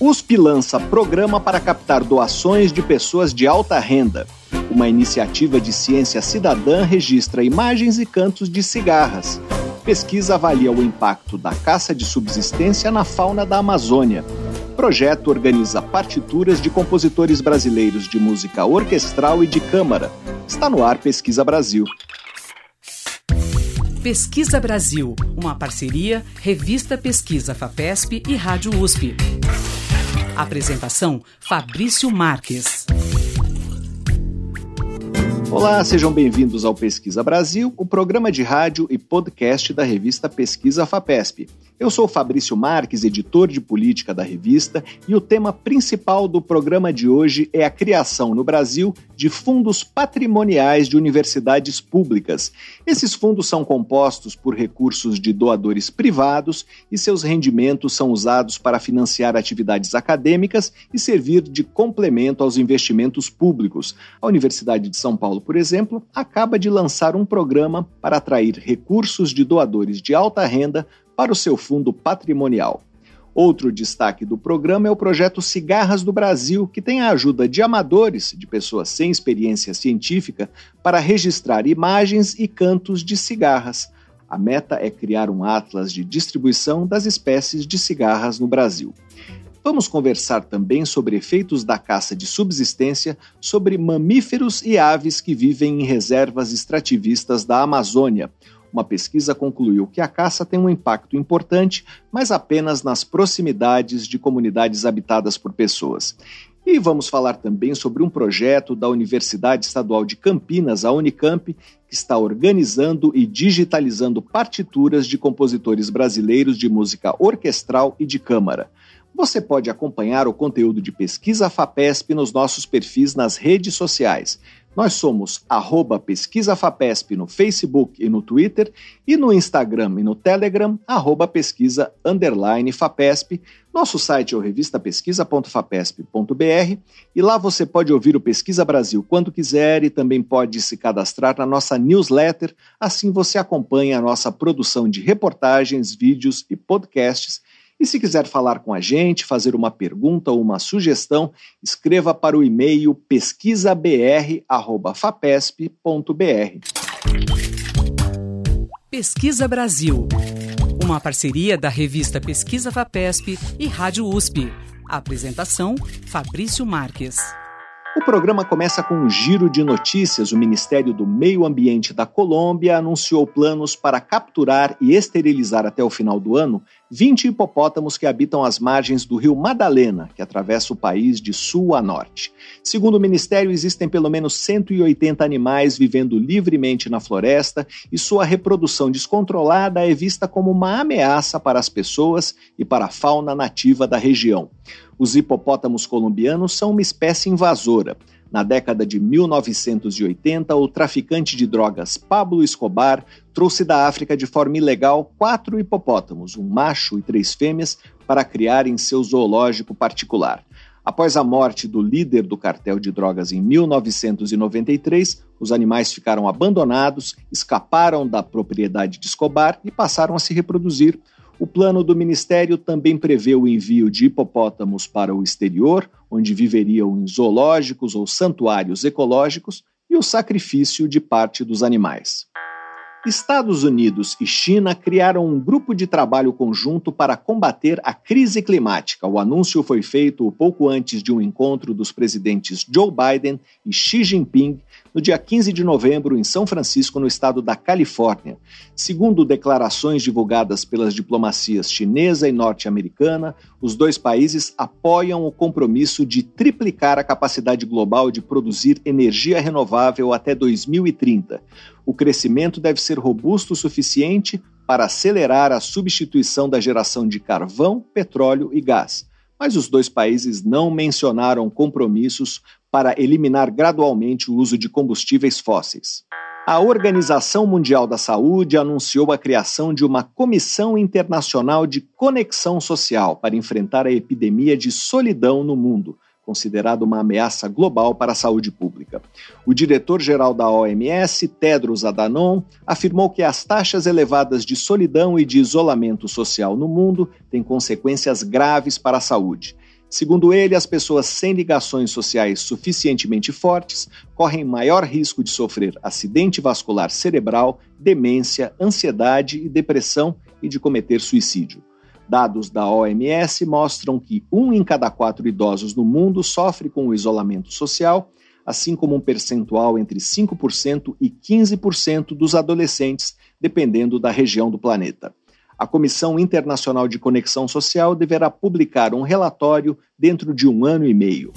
USP lança programa para captar doações de pessoas de alta renda. Uma iniciativa de ciência cidadã registra imagens e cantos de cigarras. Pesquisa avalia o impacto da caça de subsistência na fauna da Amazônia. Projeto organiza partituras de compositores brasileiros de música orquestral e de câmara. Está no ar Pesquisa Brasil. Pesquisa Brasil, uma parceria Revista Pesquisa FAPESP e Rádio USP. Apresentação Fabrício Marques. Olá, sejam bem-vindos ao Pesquisa Brasil, o programa de rádio e podcast da revista Pesquisa FAPESP. Eu sou Fabrício Marques, editor de política da revista, e o tema principal do programa de hoje é a criação no Brasil de fundos patrimoniais de universidades públicas. Esses fundos são compostos por recursos de doadores privados e seus rendimentos são usados para financiar atividades acadêmicas e servir de complemento aos investimentos públicos. A Universidade de São Paulo, por exemplo, acaba de lançar um programa para atrair recursos de doadores de alta renda para o seu fundo patrimonial. Outro destaque do programa é o projeto Cigarras do Brasil, que tem a ajuda de amadores, de pessoas sem experiência científica, para registrar imagens e cantos de cigarras. A meta é criar um atlas de distribuição das espécies de cigarras no Brasil. Vamos conversar também sobre efeitos da caça de subsistência sobre mamíferos e aves que vivem em reservas extrativistas da Amazônia. Uma pesquisa concluiu que a caça tem um impacto importante, mas apenas nas proximidades de comunidades habitadas por pessoas. E vamos falar também sobre um projeto da Universidade Estadual de Campinas, a Unicamp, que está organizando e digitalizando partituras de compositores brasileiros de música orquestral e de câmara. Você pode acompanhar o conteúdo de pesquisa FAPESP nos nossos perfis nas redes sociais. Nós somos arroba Pesquisa FAPESP no Facebook e no Twitter e no Instagram e no Telegram, arroba pesquisa underline FAPESP. Nosso site é o revistapesquisa.fapesp.br e lá você pode ouvir o Pesquisa Brasil quando quiser e também pode se cadastrar na nossa newsletter. Assim você acompanha a nossa produção de reportagens, vídeos e podcasts e se quiser falar com a gente, fazer uma pergunta ou uma sugestão, escreva para o e-mail pesquisabr@fapesp.br. Pesquisa Brasil. Uma parceria da revista Pesquisa Fapesp e Rádio USP. apresentação Fabrício Marques. O programa começa com um giro de notícias. O Ministério do Meio Ambiente da Colômbia anunciou planos para capturar e esterilizar até o final do ano 20 hipopótamos que habitam as margens do rio Madalena, que atravessa o país de sul a norte. Segundo o Ministério, existem pelo menos 180 animais vivendo livremente na floresta e sua reprodução descontrolada é vista como uma ameaça para as pessoas e para a fauna nativa da região. Os hipopótamos colombianos são uma espécie invasora. Na década de 1980, o traficante de drogas Pablo Escobar trouxe da África de forma ilegal quatro hipopótamos, um macho e três fêmeas, para criar em seu zoológico particular. Após a morte do líder do cartel de drogas em 1993, os animais ficaram abandonados, escaparam da propriedade de Escobar e passaram a se reproduzir. O plano do Ministério também prevê o envio de hipopótamos para o exterior, onde viveriam em zoológicos ou santuários ecológicos, e o sacrifício de parte dos animais. Estados Unidos e China criaram um grupo de trabalho conjunto para combater a crise climática. O anúncio foi feito pouco antes de um encontro dos presidentes Joe Biden e Xi Jinping no dia 15 de novembro em São Francisco, no estado da Califórnia. Segundo declarações divulgadas pelas diplomacias chinesa e norte-americana, os dois países apoiam o compromisso de triplicar a capacidade global de produzir energia renovável até 2030 o crescimento deve ser robusto o suficiente para acelerar a substituição da geração de carvão, petróleo e gás. Mas os dois países não mencionaram compromissos para eliminar gradualmente o uso de combustíveis fósseis. A Organização Mundial da Saúde anunciou a criação de uma Comissão Internacional de Conexão Social para enfrentar a epidemia de solidão no mundo considerado uma ameaça global para a saúde pública. O diretor-geral da OMS, Tedros Adhanom, afirmou que as taxas elevadas de solidão e de isolamento social no mundo têm consequências graves para a saúde. Segundo ele, as pessoas sem ligações sociais suficientemente fortes correm maior risco de sofrer acidente vascular cerebral, demência, ansiedade e depressão e de cometer suicídio. Dados da OMS mostram que um em cada quatro idosos no mundo sofre com o isolamento social, assim como um percentual entre 5% e 15% dos adolescentes, dependendo da região do planeta a Comissão Internacional de Conexão Social deverá publicar um relatório dentro de um ano e meio.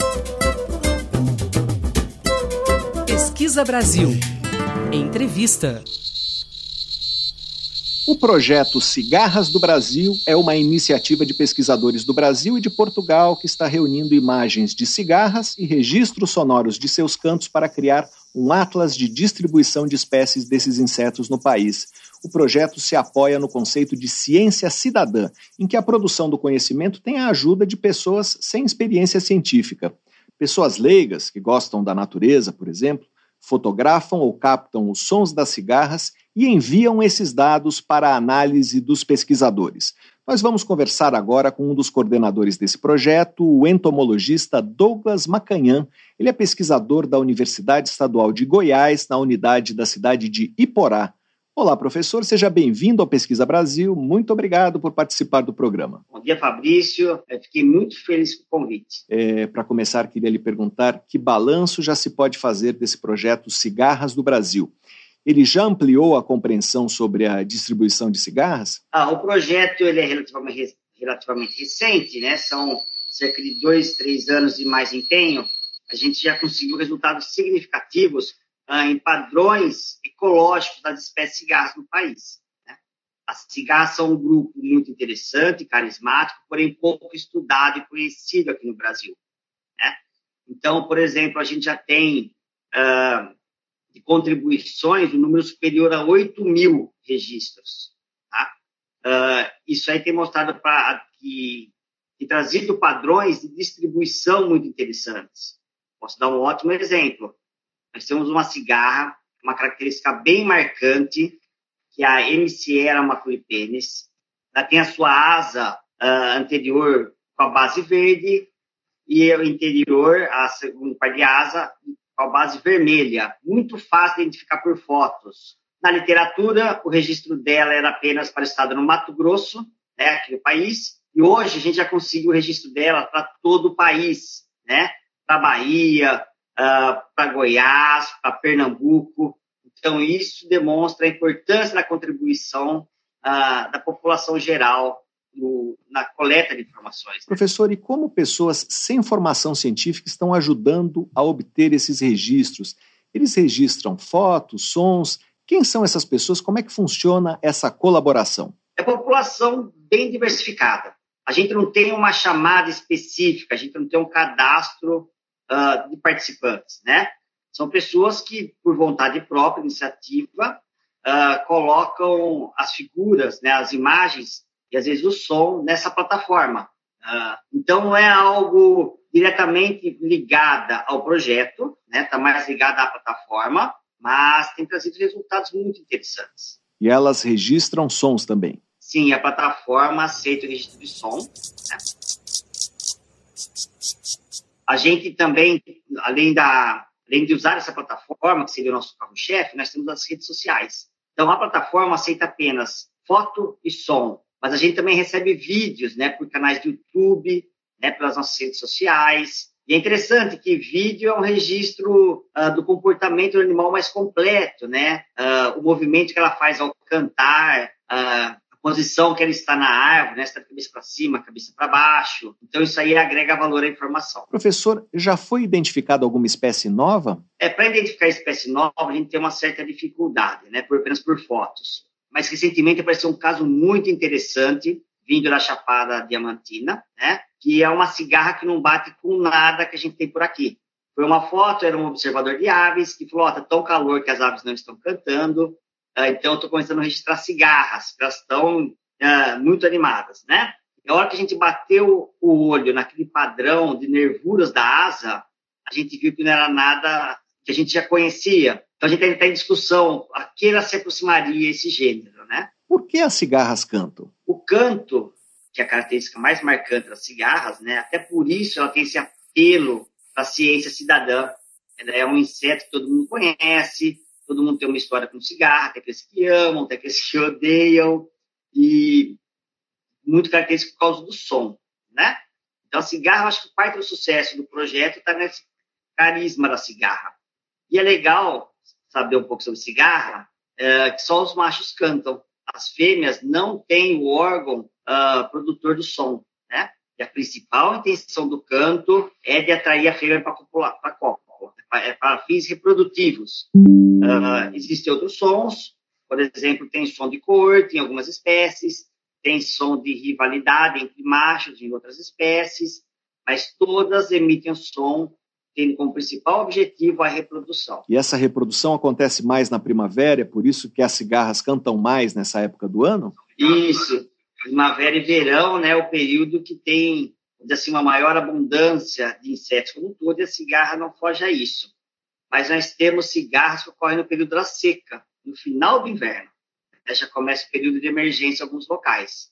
Pesquisa Brasil. Entrevista. O projeto Cigarras do Brasil é uma iniciativa de pesquisadores do Brasil e de Portugal que está reunindo imagens de cigarras e registros sonoros de seus cantos para criar um atlas de distribuição de espécies desses insetos no país o projeto se apoia no conceito de ciência cidadã, em que a produção do conhecimento tem a ajuda de pessoas sem experiência científica. Pessoas leigas, que gostam da natureza, por exemplo, fotografam ou captam os sons das cigarras e enviam esses dados para a análise dos pesquisadores. Nós vamos conversar agora com um dos coordenadores desse projeto, o entomologista Douglas Macanhã. Ele é pesquisador da Universidade Estadual de Goiás, na unidade da cidade de Iporá. Olá, professor, seja bem-vindo ao Pesquisa Brasil. Muito obrigado por participar do programa. Bom dia, Fabrício. Eu fiquei muito feliz com o convite. É, Para começar, queria lhe perguntar que balanço já se pode fazer desse projeto Cigarras do Brasil. Ele já ampliou a compreensão sobre a distribuição de cigarras? Ah, o projeto ele é relativamente, relativamente recente, né? São cerca de dois, três anos de mais empenho. A gente já conseguiu resultados significativos ah, em padrões ecológicos das espécies cigarras no país. Né? As cigarras são um grupo muito interessante, carismático, porém pouco estudado e conhecido aqui no Brasil. Né? Então, por exemplo, a gente já tem ah, de contribuições um número superior a 8 mil registros. Tá? Ah, isso aí tem mostrado para que, que trazido padrões de distribuição muito interessantes. Posso dar um ótimo exemplo. Nós temos uma cigarra, uma característica bem marcante, que a MCera maculipenis. Ela tem a sua asa uh, anterior com a base verde e o interior, a segunda parte de asa, com a base vermelha. Muito fácil de identificar por fotos. Na literatura, o registro dela era apenas para o estado no Mato Grosso, né, aqui no país, e hoje a gente já conseguiu o registro dela para todo o país, né? Para Bahia, uh, ah, para Goiás, para Pernambuco. Então, isso demonstra a importância da contribuição uh, da população geral no, na coleta de informações. Professor, e como pessoas sem formação científica estão ajudando a obter esses registros? Eles registram fotos, sons? Quem são essas pessoas? Como é que funciona essa colaboração? É população bem diversificada. A gente não tem uma chamada específica, a gente não tem um cadastro uh, de participantes, né? São pessoas que, por vontade própria, iniciativa, uh, colocam as figuras, né, as imagens e às vezes o som nessa plataforma. Uh, então não é algo diretamente ligada ao projeto, né? Está mais ligada à plataforma, mas tem trazido resultados muito interessantes. E elas registram sons também? Sim, a plataforma aceita o registro de som. Né? A gente também, além, da, além de usar essa plataforma, que seria o nosso carro-chefe, nós temos as redes sociais. Então, a plataforma aceita apenas foto e som, mas a gente também recebe vídeos, né, por canais de YouTube, né, pelas nossas redes sociais. E é interessante que vídeo é um registro uh, do comportamento do animal mais completo, né? Uh, o movimento que ela faz ao cantar, uh, posição que ela está na árvore, né? Está de cabeça para cima, cabeça para baixo. Então, isso aí agrega valor à informação. Professor, já foi identificada alguma espécie nova? É, para identificar espécie nova, a gente tem uma certa dificuldade, né? Por, apenas por fotos. Mas, recentemente, apareceu um caso muito interessante, vindo da Chapada Diamantina, né? Que é uma cigarra que não bate com nada que a gente tem por aqui. Foi uma foto, era um observador de aves, que falou, oh, tá tão calor que as aves não estão cantando, então, estou começando a registrar cigarras, que elas estão uh, muito animadas, né? Na hora que a gente bateu o olho naquele padrão de nervuras da asa, a gente viu que não era nada que a gente já conhecia. Então, a gente está em discussão a que ela se aproximaria esse gênero, né? Por que as cigarras cantam? O canto que é a característica mais marcante das cigarras, né? Até por isso ela tem esse apelo para a ciência cidadã. Ela é um inseto que todo mundo conhece, todo mundo tem uma história com cigarra, tem aqueles que amam, tem aqueles que odeiam, e muito característico por causa do som, né? Então, cigarra, acho que parte do sucesso do projeto está nesse carisma da cigarra. E é legal saber um pouco sobre cigarra, é, que só os machos cantam. As fêmeas não têm o órgão uh, produtor do som, né? E a principal intenção do canto é de atrair a fêmea para a cópula, é para fins reprodutivos. Uh, existem outros sons, por exemplo, tem som de cor, tem algumas espécies, tem som de rivalidade entre machos em outras espécies, mas todas emitem som tendo como principal objetivo a reprodução. E essa reprodução acontece mais na primavera, é por isso que as cigarras cantam mais nessa época do ano? Isso. Primavera e verão, né, é o período que tem assim, uma maior abundância de insetos como um todo, e a cigarra não foge a isso. Mas nós temos cigarras que ocorrem no período da seca, no final do inverno. Já começa o período de emergência em alguns locais.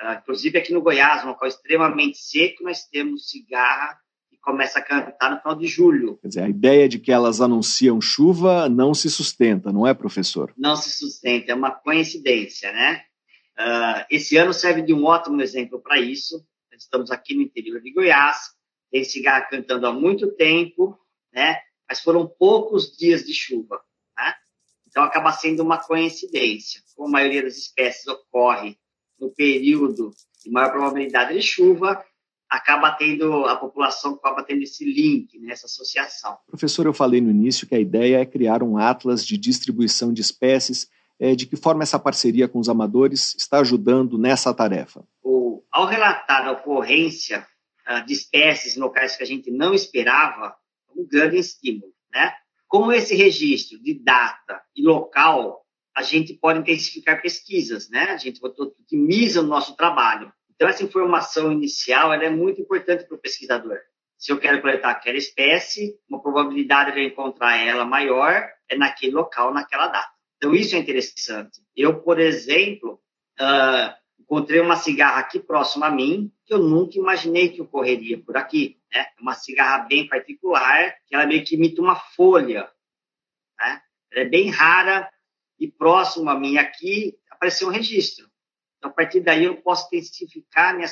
Uh, inclusive aqui no Goiás, um local extremamente seco, nós temos cigarra que começa a cantar no final de julho. Quer dizer, a ideia de que elas anunciam chuva não se sustenta, não é, professor? Não se sustenta, é uma coincidência, né? Uh, esse ano serve de um ótimo exemplo para isso. Estamos aqui no interior de Goiás, tem cigarra cantando há muito tempo, né? Mas foram poucos dias de chuva. Então, acaba sendo uma coincidência. Como a maioria das espécies ocorre no período de maior probabilidade de chuva, acaba tendo, a população acaba tendo esse link, né, essa associação. Professor, eu falei no início que a ideia é criar um atlas de distribuição de espécies. É, de que forma essa parceria com os amadores está ajudando nessa tarefa? O, ao relatar a ocorrência uh, de espécies em locais que a gente não esperava, um grande estímulo, né? Com esse registro de data e local, a gente pode intensificar pesquisas, né? A gente otimiza o nosso trabalho. Então, essa informação inicial é muito importante para o pesquisador. Se eu quero coletar aquela espécie, uma probabilidade de eu encontrar ela maior é naquele local, naquela data. Então, isso é interessante. Eu, por exemplo, uh, encontrei uma cigarra aqui próxima a mim, que eu nunca imaginei que ocorreria por aqui. Né? Uma cigarra bem particular, que ela meio que imita uma folha. Né? Ela é bem rara e próximo a mim aqui apareceu um registro. Então, a partir daí, eu posso intensificar minha,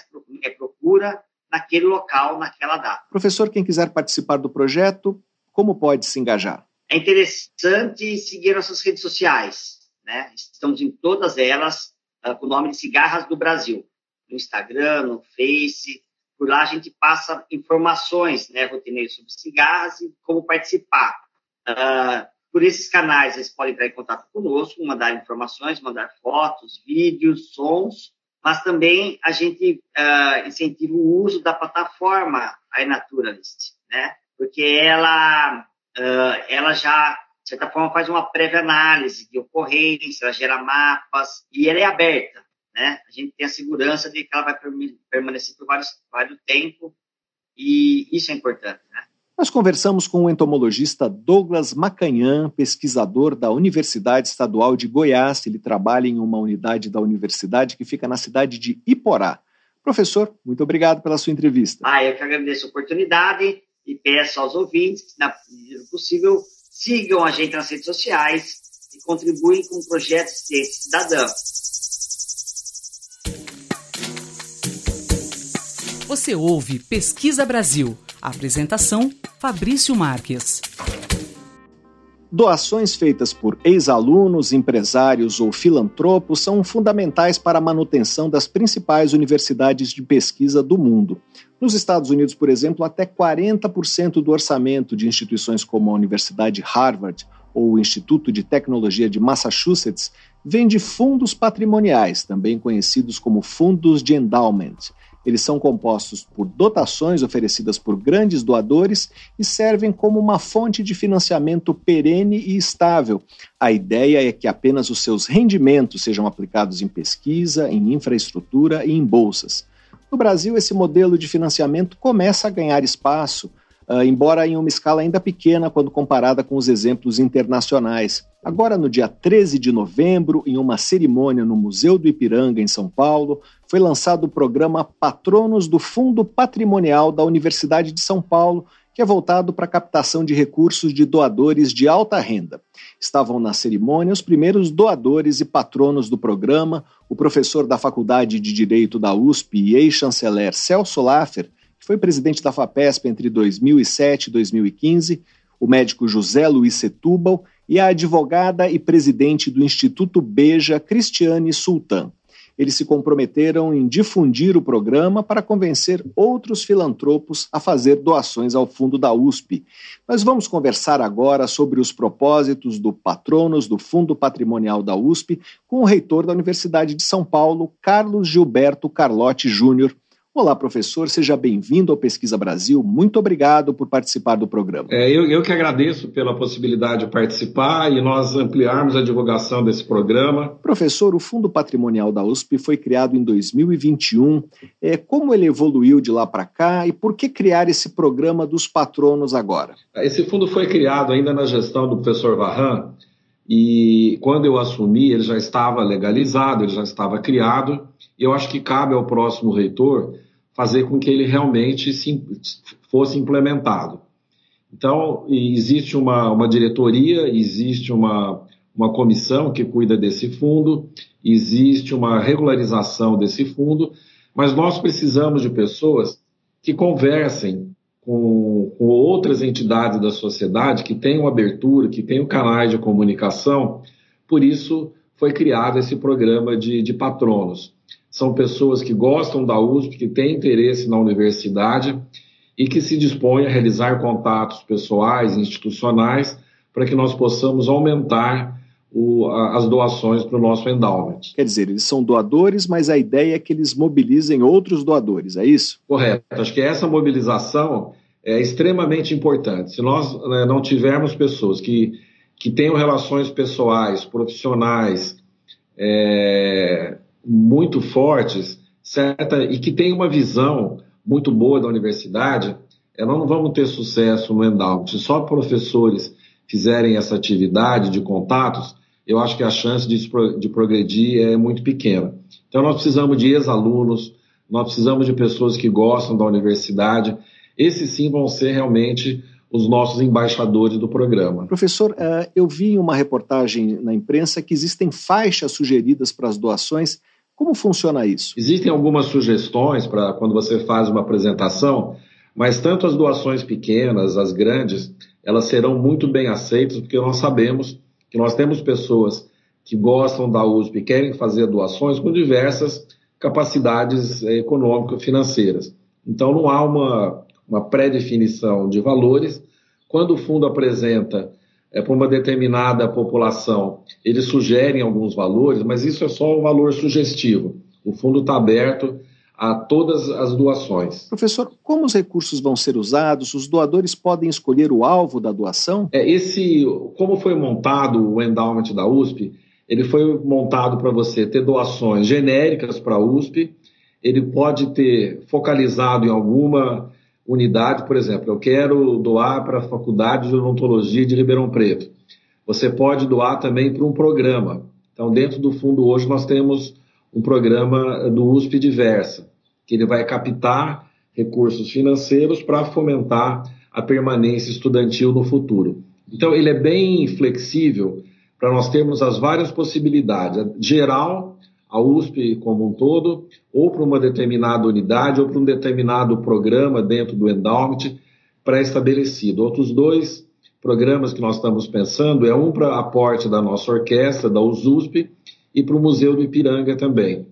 procura naquele local, naquela data. Professor, quem quiser participar do projeto, como pode se engajar? É interessante seguir nossas redes sociais. Né? Estamos em todas elas, uh, com o nome de Cigarras do Brasil, no Instagram, no Face. Por lá a gente passa informações né, rotineiras sobre cigarras e como participar. Uh, por esses canais, eles podem entrar em contato conosco, mandar informações, mandar fotos, vídeos, sons, mas também a gente uh, incentiva o uso da plataforma iNaturalist, né? Porque ela, ela já de certa forma, faz uma prévia análise de ocorrência, ela gera mapas e ela é aberta. Né? A gente tem a segurança de que ela vai permanecer por vários, vários tempo e isso é importante. Né? Nós conversamos com o entomologista Douglas Macanhã, pesquisador da Universidade Estadual de Goiás. Ele trabalha em uma unidade da universidade que fica na cidade de Iporá. Professor, muito obrigado pela sua entrevista. Ah, eu que agradeço a oportunidade e peço aos ouvintes que, na medida possível, sigam a gente nas redes sociais e contribuem com o projeto Ciência Cidadã. Você ouve Pesquisa Brasil. Apresentação: Fabrício Marques. Doações feitas por ex-alunos, empresários ou filantropos são fundamentais para a manutenção das principais universidades de pesquisa do mundo. Nos Estados Unidos, por exemplo, até 40% do orçamento de instituições como a Universidade Harvard ou o Instituto de Tecnologia de Massachusetts vem de fundos patrimoniais, também conhecidos como fundos de endowment. Eles são compostos por dotações oferecidas por grandes doadores e servem como uma fonte de financiamento perene e estável. A ideia é que apenas os seus rendimentos sejam aplicados em pesquisa, em infraestrutura e em bolsas. No Brasil, esse modelo de financiamento começa a ganhar espaço, uh, embora em uma escala ainda pequena quando comparada com os exemplos internacionais. Agora, no dia 13 de novembro, em uma cerimônia no Museu do Ipiranga, em São Paulo, foi lançado o programa Patronos do Fundo Patrimonial da Universidade de São Paulo, que é voltado para a captação de recursos de doadores de alta renda. Estavam na cerimônia os primeiros doadores e patronos do programa, o professor da Faculdade de Direito da USP e ex-chanceler Celso Laffer, que foi presidente da FAPESP entre 2007 e 2015, o médico José Luiz Setúbal e a advogada e presidente do Instituto Beja, Cristiane Sultan. Eles se comprometeram em difundir o programa para convencer outros filantropos a fazer doações ao fundo da USP. Nós vamos conversar agora sobre os propósitos do Patronos do Fundo Patrimonial da USP com o reitor da Universidade de São Paulo, Carlos Gilberto Carlotti Júnior. Olá, professor, seja bem-vindo ao Pesquisa Brasil. Muito obrigado por participar do programa. É, eu, eu, que agradeço pela possibilidade de participar e nós ampliarmos a divulgação desse programa. Professor, o Fundo Patrimonial da USP foi criado em 2021. É, como ele evoluiu de lá para cá e por que criar esse programa dos patronos agora? Esse fundo foi criado ainda na gestão do professor Varran e quando eu assumi ele já estava legalizado, ele já estava criado. Eu acho que cabe ao próximo reitor fazer com que ele realmente se, fosse implementado. Então, existe uma, uma diretoria, existe uma, uma comissão que cuida desse fundo, existe uma regularização desse fundo, mas nós precisamos de pessoas que conversem com, com, outras entidades da sociedade que tenham abertura, que tenham canais de comunicação. Por isso foi criado esse programa de, de patronos são pessoas que gostam da USP, que têm interesse na universidade e que se dispõem a realizar contatos pessoais, institucionais, para que nós possamos aumentar o, as doações para o nosso endowment. Quer dizer, eles são doadores, mas a ideia é que eles mobilizem outros doadores, é isso? Correto. Acho que essa mobilização é extremamente importante. Se nós né, não tivermos pessoas que, que tenham relações pessoais, profissionais, é, muito fortes, certa, e que tem uma visão muito boa da universidade, é, nós não vamos ter sucesso no endowment. Se só professores fizerem essa atividade de contatos, eu acho que a chance de, de progredir é muito pequena. Então, nós precisamos de ex-alunos, nós precisamos de pessoas que gostam da universidade. Esses sim vão ser realmente os nossos embaixadores do programa. Professor, eh, eu vi em uma reportagem na imprensa que existem faixas sugeridas para as doações como funciona isso? Existem algumas sugestões para quando você faz uma apresentação, mas tanto as doações pequenas, as grandes, elas serão muito bem aceitas, porque nós sabemos que nós temos pessoas que gostam da USP e querem fazer doações com diversas capacidades eh, econômico-financeiras. Então, não há uma, uma pré-definição de valores. Quando o fundo apresenta é, para uma determinada população, eles sugerem alguns valores, mas isso é só um valor sugestivo. O fundo está aberto a todas as doações. Professor, como os recursos vão ser usados? Os doadores podem escolher o alvo da doação? É, esse, como foi montado o endowment da USP, ele foi montado para você ter doações genéricas para a USP, ele pode ter focalizado em alguma unidade, por exemplo, eu quero doar para a Faculdade de Odontologia de Ribeirão Preto. Você pode doar também para um programa. Então, dentro do fundo hoje nós temos um programa do USP Diversa, que ele vai captar recursos financeiros para fomentar a permanência estudantil no futuro. Então, ele é bem flexível para nós termos as várias possibilidades. Geral, a USP como um todo, ou para uma determinada unidade, ou para um determinado programa dentro do endowment pré-estabelecido. Outros dois programas que nós estamos pensando é um para aporte da nossa orquestra, da USUSP, e para o Museu do Ipiranga também.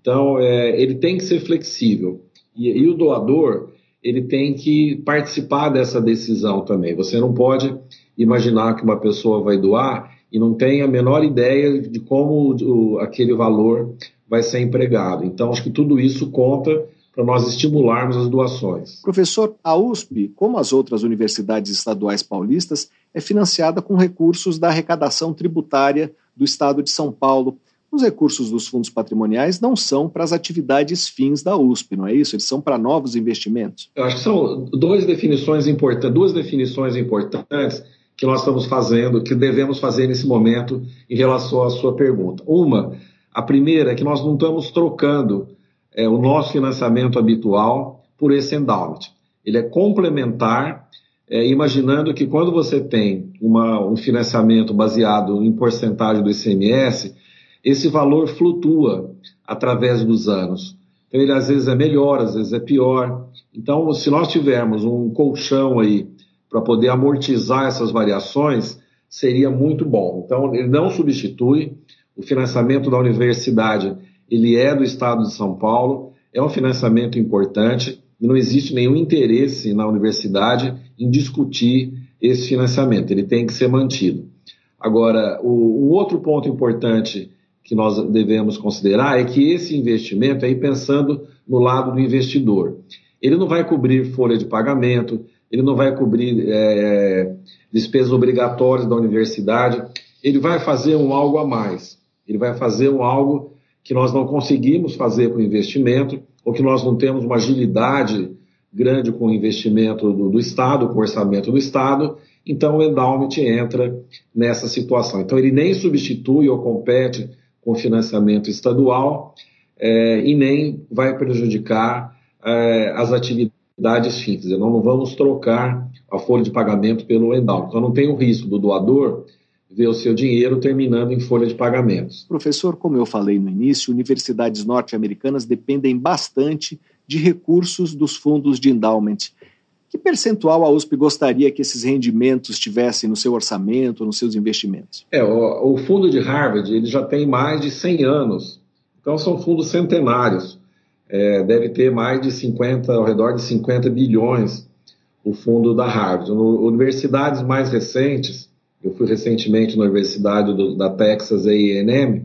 Então, é, ele tem que ser flexível. E, e o doador, ele tem que participar dessa decisão também. Você não pode imaginar que uma pessoa vai doar e não tem a menor ideia de como o, aquele valor vai ser empregado. Então, acho que tudo isso conta para nós estimularmos as doações. Professor, a USP, como as outras universidades estaduais paulistas, é financiada com recursos da arrecadação tributária do Estado de São Paulo. Os recursos dos fundos patrimoniais não são para as atividades fins da USP, não é isso? Eles são para novos investimentos. Eu acho que são duas definições importantes, duas definições importantes que nós estamos fazendo, que devemos fazer nesse momento em relação à sua pergunta. Uma, a primeira é que nós não estamos trocando é, o nosso financiamento habitual por esse endowment. Ele é complementar, é, imaginando que quando você tem uma, um financiamento baseado em porcentagem do ICMS, esse valor flutua através dos anos. Então ele às vezes é melhor, às vezes é pior. Então, se nós tivermos um colchão aí para poder amortizar essas variações, seria muito bom. Então, ele não substitui o financiamento da universidade, ele é do Estado de São Paulo, é um financiamento importante e não existe nenhum interesse na universidade em discutir esse financiamento, ele tem que ser mantido. Agora, o, o outro ponto importante que nós devemos considerar é que esse investimento, aí pensando no lado do investidor, ele não vai cobrir folha de pagamento, ele não vai cobrir é, despesas obrigatórias da universidade, ele vai fazer um algo a mais, ele vai fazer um algo que nós não conseguimos fazer com investimento, ou que nós não temos uma agilidade grande com o investimento do, do Estado, com o orçamento do Estado, então o endowment entra nessa situação. Então ele nem substitui ou compete com financiamento estadual é, e nem vai prejudicar é, as atividades fixas. Nós não vamos trocar a folha de pagamento pelo endowment. Então não tem o risco do doador ver o seu dinheiro terminando em folha de pagamentos. Professor, como eu falei no início, universidades norte-americanas dependem bastante de recursos dos fundos de endowment. Que percentual a USP gostaria que esses rendimentos tivessem no seu orçamento, nos seus investimentos? É, o, o fundo de Harvard ele já tem mais de 100 anos, então são fundos centenários. É, deve ter mais de 50, ao redor de 50 bilhões o fundo da Harvard. No, universidades mais recentes, eu fui recentemente na Universidade do, da Texas A&M,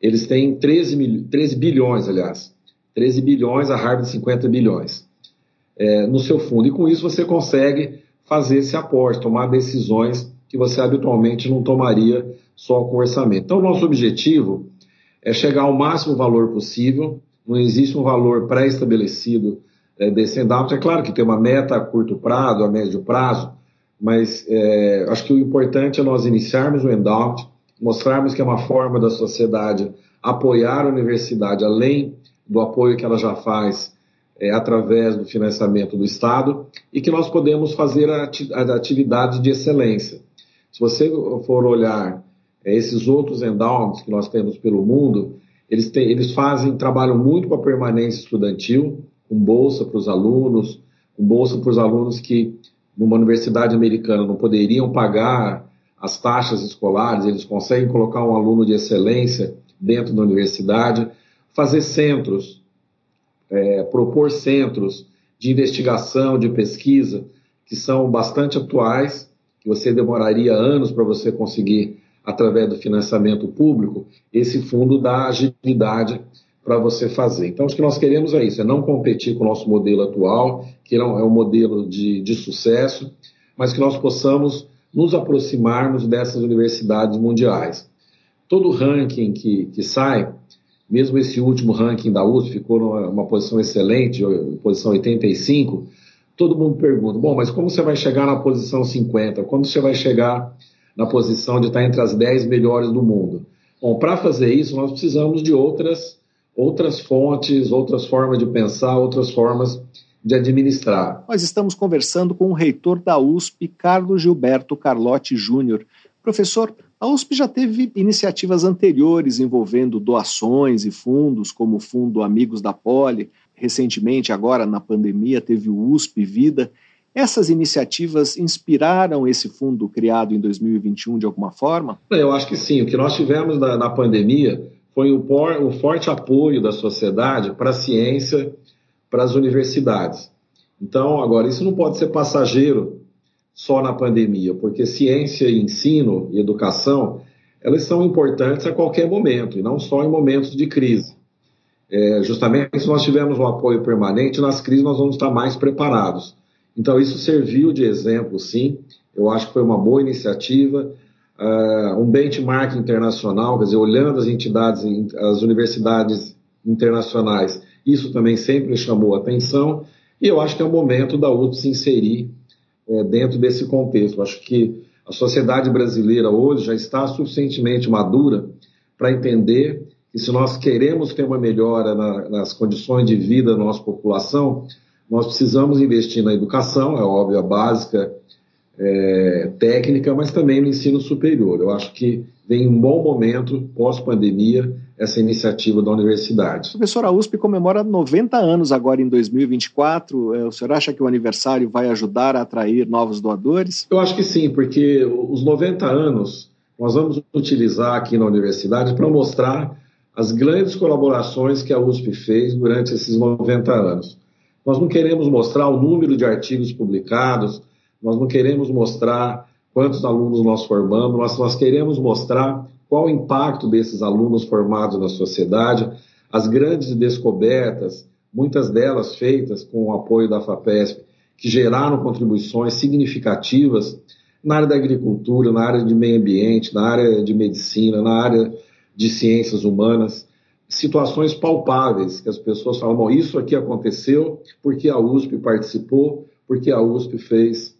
eles têm 13, mil, 13 bilhões, aliás, 13 bilhões, a Harvard 50 bilhões é, no seu fundo. E com isso você consegue fazer esse aporte, tomar decisões que você habitualmente não tomaria só com orçamento. Então, nosso objetivo é chegar ao máximo valor possível, não existe um valor pré-estabelecido é, desse endowment. É claro que tem uma meta a curto prazo, a médio prazo, mas é, acho que o importante é nós iniciarmos o endowment, mostrarmos que é uma forma da sociedade apoiar a universidade, além do apoio que ela já faz é, através do financiamento do Estado, e que nós podemos fazer atividades de excelência. Se você for olhar é, esses outros endowments que nós temos pelo mundo, eles, têm, eles fazem, trabalham muito com a permanência estudantil, com bolsa para os alunos, com bolsa para os alunos que numa universidade americana não poderiam pagar as taxas escolares, eles conseguem colocar um aluno de excelência dentro da universidade, fazer centros, é, propor centros de investigação, de pesquisa, que são bastante atuais, que você demoraria anos para você conseguir através do financiamento público, esse fundo dá agilidade para você fazer. Então, o que nós queremos é isso, é não competir com o nosso modelo atual, que é um modelo de, de sucesso, mas que nós possamos nos aproximarmos dessas universidades mundiais. Todo ranking que, que sai, mesmo esse último ranking da USP ficou numa posição excelente, posição 85, todo mundo pergunta, bom, mas como você vai chegar na posição 50? Quando você vai chegar na posição de estar entre as 10 melhores do mundo? Bom, para fazer isso, nós precisamos de outras outras fontes, outras formas de pensar, outras formas de administrar. Nós estamos conversando com o reitor da USP, Carlos Gilberto Carlotti Júnior. Professor, a USP já teve iniciativas anteriores envolvendo doações e fundos, como o Fundo Amigos da Poli. Recentemente, agora na pandemia, teve o USP Vida. Essas iniciativas inspiraram esse fundo criado em 2021 de alguma forma? Eu acho que sim. O que nós tivemos na, na pandemia foi o, por, o forte apoio da sociedade para a ciência, para as universidades. Então, agora, isso não pode ser passageiro só na pandemia, porque ciência, ensino e educação, elas são importantes a qualquer momento, e não só em momentos de crise. É, justamente se nós tivermos um apoio permanente, nas crises nós vamos estar mais preparados. Então, isso serviu de exemplo, sim. Eu acho que foi uma boa iniciativa uh, um benchmark internacional, quer dizer, olhando as entidades, as universidades internacionais, isso também sempre chamou atenção, e eu acho que é o momento da USP se inserir é, dentro desse contexto. Eu acho que a sociedade brasileira hoje já está suficientemente madura para entender que se nós queremos ter uma melhora na, nas condições de vida da nossa população, nós precisamos investir na educação, é óbvio, a básica, é, técnica, mas também no ensino superior. Eu acho que vem um bom momento, pós-pandemia, essa iniciativa da universidade. Professor, a USP comemora 90 anos agora em 2024. É, o senhor acha que o aniversário vai ajudar a atrair novos doadores? Eu acho que sim, porque os 90 anos nós vamos utilizar aqui na universidade para mostrar as grandes colaborações que a USP fez durante esses 90 anos. Nós não queremos mostrar o número de artigos publicados, nós não queremos mostrar quantos alunos nós formamos, nós, nós queremos mostrar qual o impacto desses alunos formados na sociedade, as grandes descobertas, muitas delas feitas com o apoio da FAPESP, que geraram contribuições significativas na área da agricultura, na área de meio ambiente, na área de medicina, na área de ciências humanas, situações palpáveis que as pessoas falam, bom, isso aqui aconteceu porque a USP participou, porque a USP fez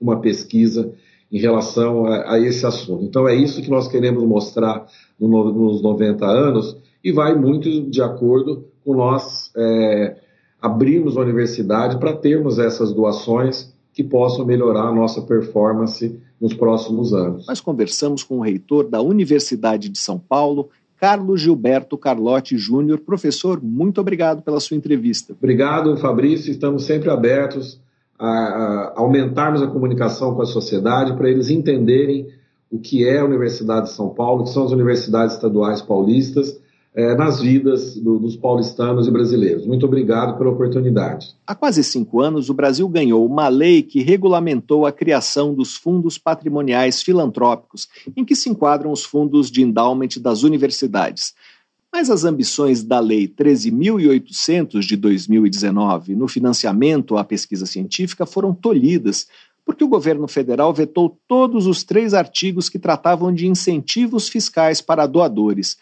uma pesquisa em relação a, a esse assunto. Então é isso que nós queremos mostrar no, nos 90 anos e vai muito de acordo com nós é, abrirmos a universidade para termos essas doações que possam melhorar a nossa performance nos próximos anos. Nós conversamos com o reitor da Universidade de São Paulo, Carlos Gilberto Carlotti Júnior. Professor, muito obrigado pela sua entrevista. Obrigado, Fabrício. Estamos sempre abertos a, aumentarmos a comunicação com a sociedade para eles entenderem o que é a Universidade de São Paulo, o que são as universidades estaduais paulistas é, nas vidas do, dos paulistanos e brasileiros. Muito obrigado pela oportunidade. Há quase cinco anos, o Brasil ganhou uma lei que regulamentou a criação dos fundos patrimoniais filantrópicos, em que se enquadram os fundos de endowment das universidades. Mas as ambições da Lei 13.800 de 2019 no financiamento à pesquisa científica foram tolhidas, porque o governo federal vetou todos os três artigos que tratavam de incentivos fiscais para doadores.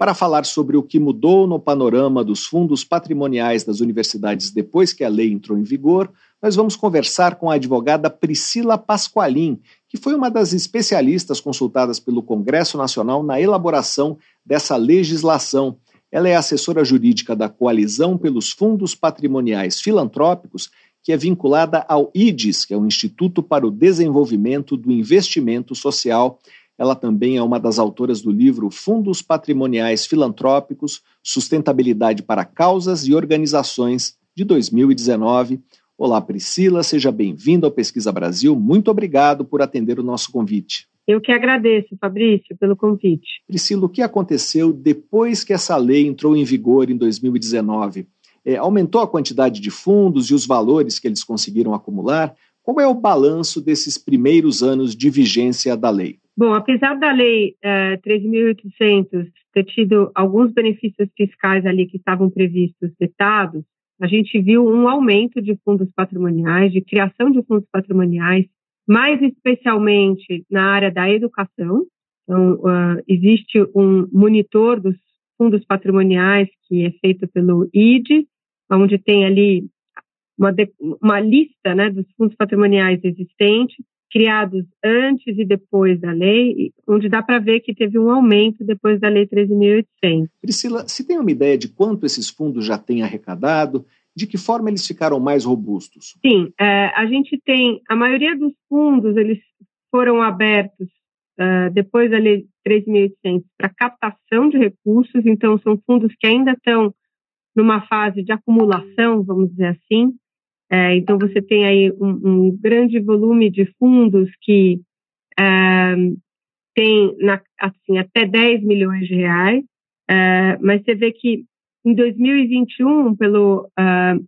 Para falar sobre o que mudou no panorama dos fundos patrimoniais das universidades depois que a lei entrou em vigor, nós vamos conversar com a advogada Priscila Pasqualim, que foi uma das especialistas consultadas pelo Congresso Nacional na elaboração dessa legislação. Ela é assessora jurídica da Coalizão pelos Fundos Patrimoniais Filantrópicos, que é vinculada ao IDES, que é o Instituto para o Desenvolvimento do Investimento Social ela também é uma das autoras do livro Fundos Patrimoniais Filantrópicos, Sustentabilidade para Causas e Organizações, de 2019. Olá, Priscila, seja bem-vindo ao Pesquisa Brasil. Muito obrigado por atender o nosso convite. Eu que agradeço, Fabrício, pelo convite. Priscila, o que aconteceu depois que essa lei entrou em vigor em 2019? É, aumentou a quantidade de fundos e os valores que eles conseguiram acumular? Qual é o balanço desses primeiros anos de vigência da lei? Bom, apesar da lei é, 13.800 ter tido alguns benefícios fiscais ali que estavam previstos, vetados, a gente viu um aumento de fundos patrimoniais, de criação de fundos patrimoniais, mais especialmente na área da educação. Então, uh, existe um monitor dos fundos patrimoniais que é feito pelo ID, onde tem ali uma, uma lista né, dos fundos patrimoniais existentes, criados antes e depois da lei, onde dá para ver que teve um aumento depois da lei 13.800. Priscila, se tem uma ideia de quanto esses fundos já têm arrecadado, de que forma eles ficaram mais robustos? Sim, é, a gente tem, a maioria dos fundos, eles foram abertos uh, depois da lei 13.800 para captação de recursos, então são fundos que ainda estão numa fase de acumulação, vamos dizer assim, é, então, você tem aí um, um, grande volume de fundos que é, tem na, assim, até 10 milhões de reais, é, mas você vê que em 2021, pelo é,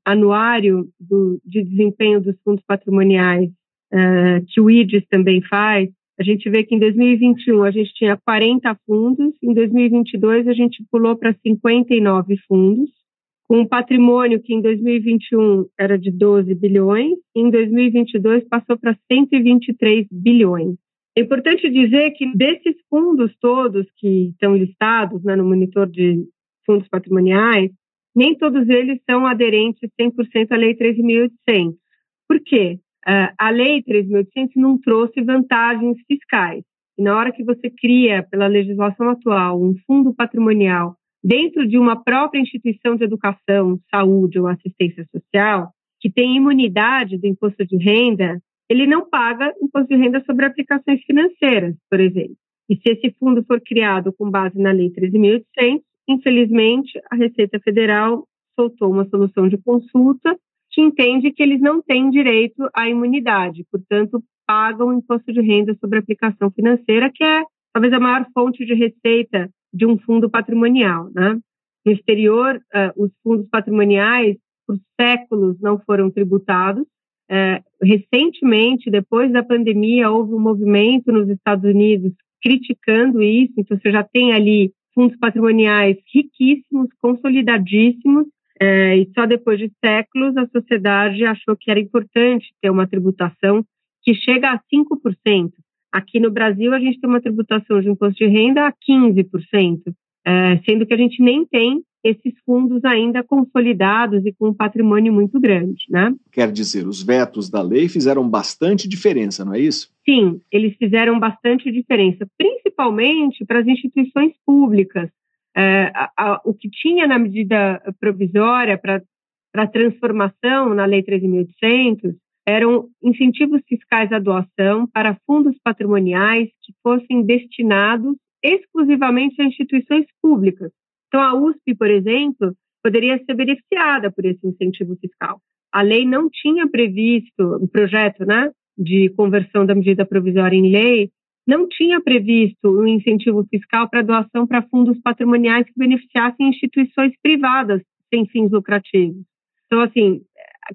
anuário do, de desempenho dos fundos patrimoniais, é, que o IDES também faz, a gente vê que em 2021 a gente tinha 40 fundos, em 2022 a gente pulou para 59 fundos, um patrimônio que em 2021 era de 12 bilhões, em 2022 passou para 123 bilhões. É importante dizer que desses fundos todos que estão listados né, no monitor de fundos patrimoniais, nem todos eles são aderentes 100% à Lei 13.800. Por quê? Uh, a Lei 13.800 não trouxe vantagens fiscais. E na hora que você cria, pela legislação atual, um fundo patrimonial dentro de uma própria instituição de educação, saúde ou assistência social, que tem imunidade do imposto de renda, ele não paga imposto de renda sobre aplicações financeiras, por exemplo. E se esse fundo for criado com base na Lei 13.800, infelizmente, a Receita Federal soltou uma solução de consulta que entende que eles não têm direito à imunidade, portanto, pagam imposto de renda sobre aplicação financeira, que é talvez a maior fonte de receita de um fundo patrimonial. Né? No exterior, uh, os fundos patrimoniais, por séculos, não foram tributados. Uh, recentemente, depois da pandemia, houve um movimento nos Estados Unidos criticando isso, então você já tem ali fundos patrimoniais riquíssimos, consolidadíssimos, uh, e só depois de séculos a sociedade achou que era importante ter uma tributação que chega a 5%. Aqui no Brasil, a gente tem uma tributação de imposto de renda a 15%, é, sendo que a gente nem tem esses fundos ainda consolidados e com um patrimônio muito grande, né? Quer dizer, os vetos da lei fizeram bastante diferença, não é isso? Sim, eles fizeram bastante diferença, principalmente para as instituições públicas. É, a, a, o que tinha na medida provisória para a transformação na Lei 13.800 eram incentivos fiscais à doação para fundos patrimoniais que fossem destinados exclusivamente a instituições públicas. Então, a USP, por exemplo, poderia ser beneficiada por esse incentivo fiscal. A lei não tinha previsto, o projeto né, de conversão da medida provisória em lei, não tinha previsto um incentivo fiscal para doação para fundos patrimoniais que beneficiassem instituições privadas sem fins lucrativos. Então, assim,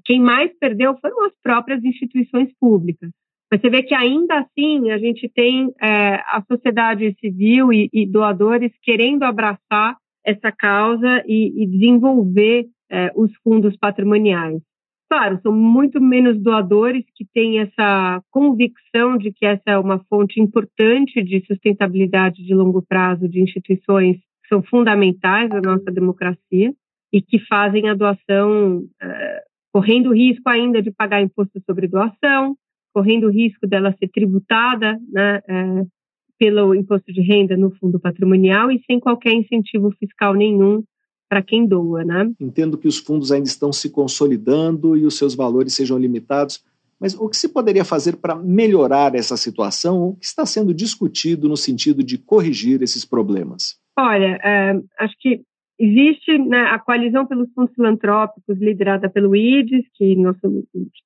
quem mais perdeu foram as próprias instituições públicas. Mas você vê que ainda assim a gente tem é, a sociedade civil e, e, doadores querendo abraçar essa causa e, e desenvolver é, os fundos patrimoniais. Claro, são muito menos doadores que têm essa convicção de que essa é uma fonte importante de sustentabilidade de longo prazo de instituições que são fundamentais da nossa democracia e que fazem a doação é, correndo risco ainda de pagar imposto sobre doação, correndo o risco dela ser tributada né, é, pelo imposto de renda no fundo patrimonial e sem qualquer incentivo fiscal nenhum para quem doa. Né? Entendo que os fundos ainda estão se consolidando e os seus valores sejam limitados, mas o que se poderia fazer para melhorar essa situação? O que está sendo discutido no sentido de corrigir esses problemas? Olha, é, acho que Existe né, a coalizão pelos fundos filantrópicos, liderada pelo IDES, que nós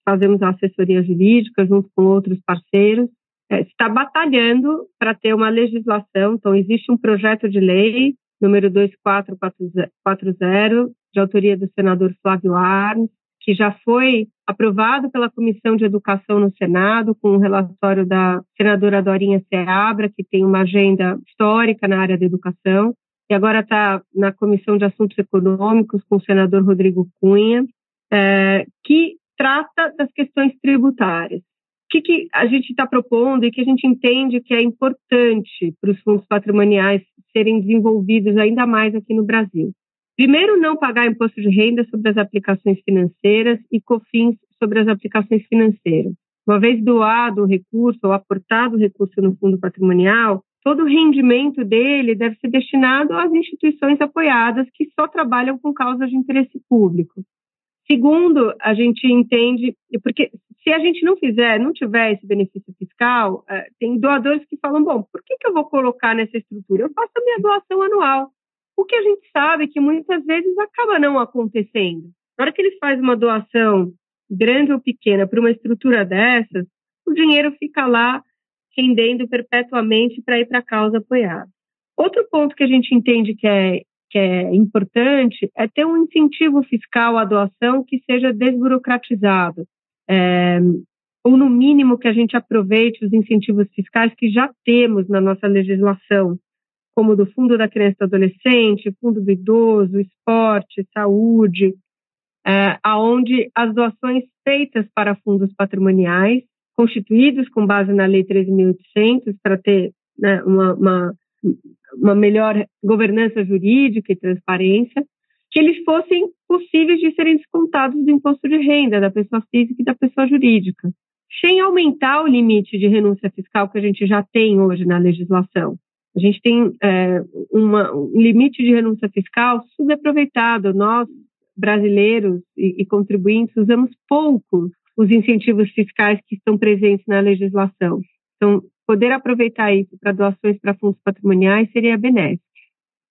fazemos a assessoria jurídica junto com outros parceiros, é, está batalhando para ter uma legislação. Então, existe um projeto de lei, número 2440, de autoria do senador Flávio Arnes, que já foi aprovado pela Comissão de Educação no Senado, com o um relatório da senadora Dorinha Seabra, que tem uma agenda histórica na área da educação e agora está na Comissão de Assuntos Econômicos com o senador Rodrigo Cunha, é, que trata das questões tributárias. O que, que a gente está propondo e que a gente entende que é importante para os fundos patrimoniais serem desenvolvidos ainda mais aqui no Brasil? Primeiro, não pagar imposto de renda sobre as aplicações financeiras e COFINS sobre as aplicações financeiras. Uma vez doado o recurso ou aportado o recurso no fundo patrimonial, todo o rendimento dele deve ser destinado às instituições apoiadas que só trabalham com causas de interesse público. Segundo, a gente entende, porque se a gente não fizer, não tiver esse benefício fiscal, é, tem doadores que falam, bom, por que, que eu vou colocar nessa estrutura? Eu faço a minha doação anual. O que a gente sabe é que muitas vezes acaba não acontecendo. Na hora que ele faz uma doação grande ou pequena para uma estrutura dessas, o dinheiro fica lá rendendo perpetuamente para ir para a causa apoiada. Outro ponto que a gente entende que é, que é importante é ter um incentivo fiscal à doação que seja desburocratizado, é, ou no mínimo que a gente aproveite os incentivos fiscais que já temos na nossa legislação, como do Fundo da Criança e do Adolescente, Fundo do Idoso, Esporte, Saúde, é, aonde as doações feitas para fundos patrimoniais constituídos com base na Lei 13.800 para ter né, uma, uma, uma melhor governança jurídica e transparência, que eles fossem possíveis de serem descontados do imposto de renda da pessoa física e da pessoa jurídica. sem aumentar o limite de renúncia fiscal que a gente já tem hoje na legislação. A gente tem é, uma, um limite de renúncia fiscal subaproveitado. Nós, brasileiros e, e contribuintes, usamos pouco os incentivos fiscais que estão presentes na legislação. Então, poder aproveitar isso para doações para fundos patrimoniais seria benéfico.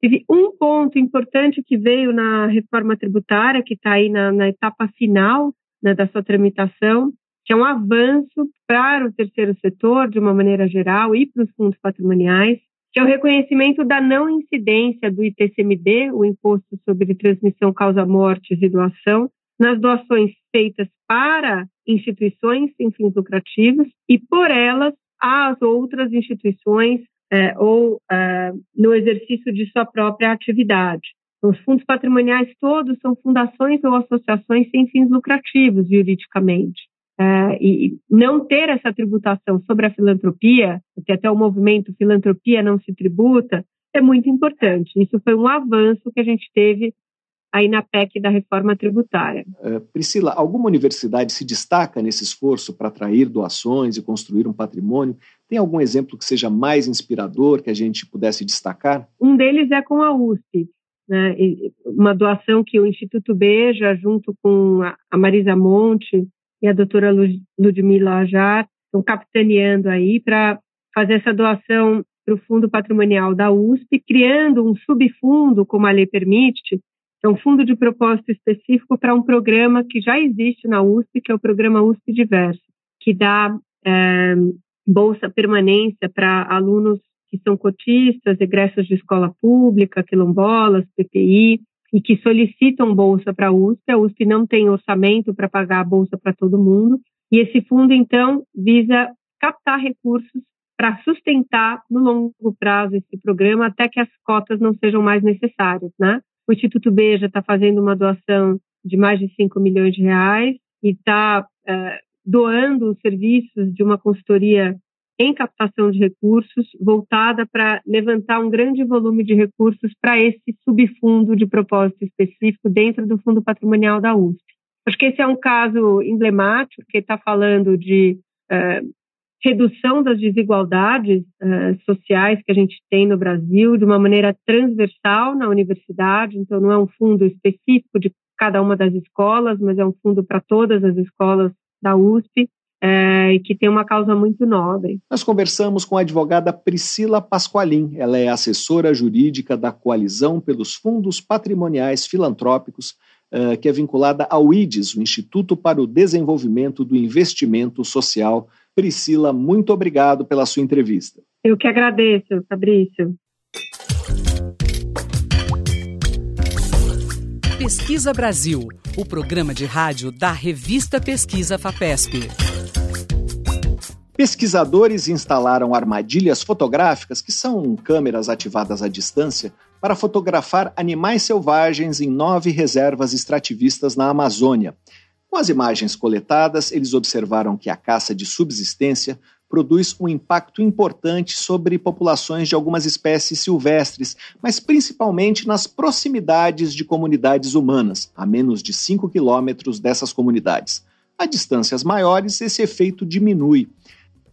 Teve um ponto importante que veio na reforma tributária, que está aí na, na, etapa final né, da sua tramitação, que é um avanço para o terceiro setor, de uma maneira geral, e para os fundos patrimoniais, que é o reconhecimento da não incidência do ITCMD, o Imposto sobre Transmissão Causa Mortes e Doação, nas doações feitas para instituições sem fins lucrativos e por elas às outras instituições é, ou é, no exercício de sua própria atividade. Os fundos patrimoniais todos são fundações ou associações sem fins lucrativos, juridicamente. É, e não ter essa tributação sobre a filantropia, que até o movimento Filantropia Não Se Tributa, é muito importante. Isso foi um avanço que a gente teve aí na PEC da reforma tributária. Uh, Priscila, alguma universidade se destaca nesse esforço para atrair doações e construir um patrimônio? Tem algum exemplo que seja mais inspirador que a gente pudesse destacar? Um deles é com a USP. Né? Uma doação que o Instituto Beja, junto com a Marisa Monte e a doutora Ludmila Ajar, estão capitaneando aí para fazer essa doação para o Fundo Patrimonial da USP, criando um subfundo, como a lei permite, é um fundo de propósito específico para um programa que já existe na USP, que é o programa USP Diverso, que dá é, bolsa permanência para alunos que são cotistas, egressos de escola pública, quilombolas, PPI, e que solicitam bolsa para a USP. A USP não tem orçamento para pagar a bolsa para todo mundo. E esse fundo, então, visa captar recursos para sustentar no longo prazo esse programa até que as cotas não sejam mais necessárias, né? O Instituto Beja está fazendo uma doação de mais de 5 milhões de reais e está é, doando os serviços de uma consultoria em captação de recursos voltada para levantar um grande volume de recursos para esse subfundo de propósito específico dentro do Fundo Patrimonial da USP. Acho que esse é um caso emblemático, que está falando de é, redução das desigualdades uh, sociais que a gente tem no Brasil de uma maneira transversal na universidade, então não é um fundo específico de cada uma das escolas, mas é um fundo para todas as escolas da USP. É, e que tem uma causa muito nobre. Nós conversamos com a advogada Priscila Pasqualim. Ela é assessora jurídica da Coalizão pelos Fundos Patrimoniais Filantrópicos, uh, que é vinculada ao IDES, o Instituto para o Desenvolvimento do Investimento Social Priscila, muito obrigado pela sua entrevista. Eu que agradeço, Fabrício. Pesquisa Brasil, o programa de rádio da revista Pesquisa FAPESP. Pesquisadores instalaram armadilhas fotográficas, que são câmeras ativadas à distância, para fotografar animais selvagens em nove reservas extrativistas na Amazônia. Com as imagens coletadas, eles observaram que a caça de subsistência produz um impacto importante sobre populações de algumas espécies silvestres, mas principalmente nas proximidades de comunidades humanas, a menos de 5 quilômetros dessas comunidades. A distâncias maiores, esse efeito diminui.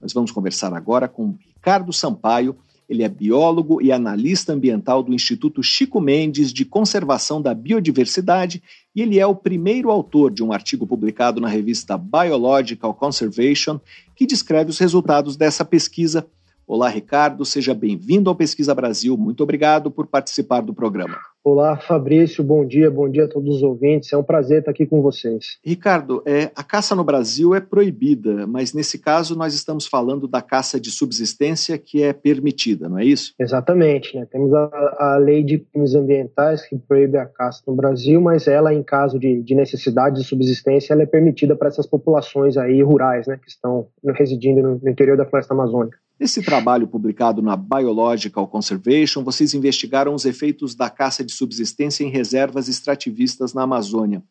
Nós vamos conversar agora com Ricardo Sampaio, ele é biólogo e analista ambiental do Instituto Chico Mendes de Conservação da Biodiversidade e ele é o primeiro autor de um artigo publicado na revista Biological Conservation que descreve os resultados dessa pesquisa. Olá, Ricardo, seja bem-vindo ao Pesquisa Brasil. Muito obrigado por participar do programa. Olá, Fabrício, bom dia, bom dia a todos os ouvintes. É um prazer estar aqui com vocês. Ricardo, é, a caça no Brasil é proibida, mas nesse caso nós estamos falando da caça de subsistência que é permitida, não é isso? Exatamente. Né? Temos a, a lei de crimes ambientais que proíbe a caça no Brasil, mas ela, em caso de, de necessidade de subsistência, ela é permitida para essas populações aí rurais, né, que estão residindo no, no interior da floresta amazônica. Nesse trabalho publicado na Biological Conservation, vocês investigaram os efeitos da caça de subsistência em reservas extrativistas na Amazônia.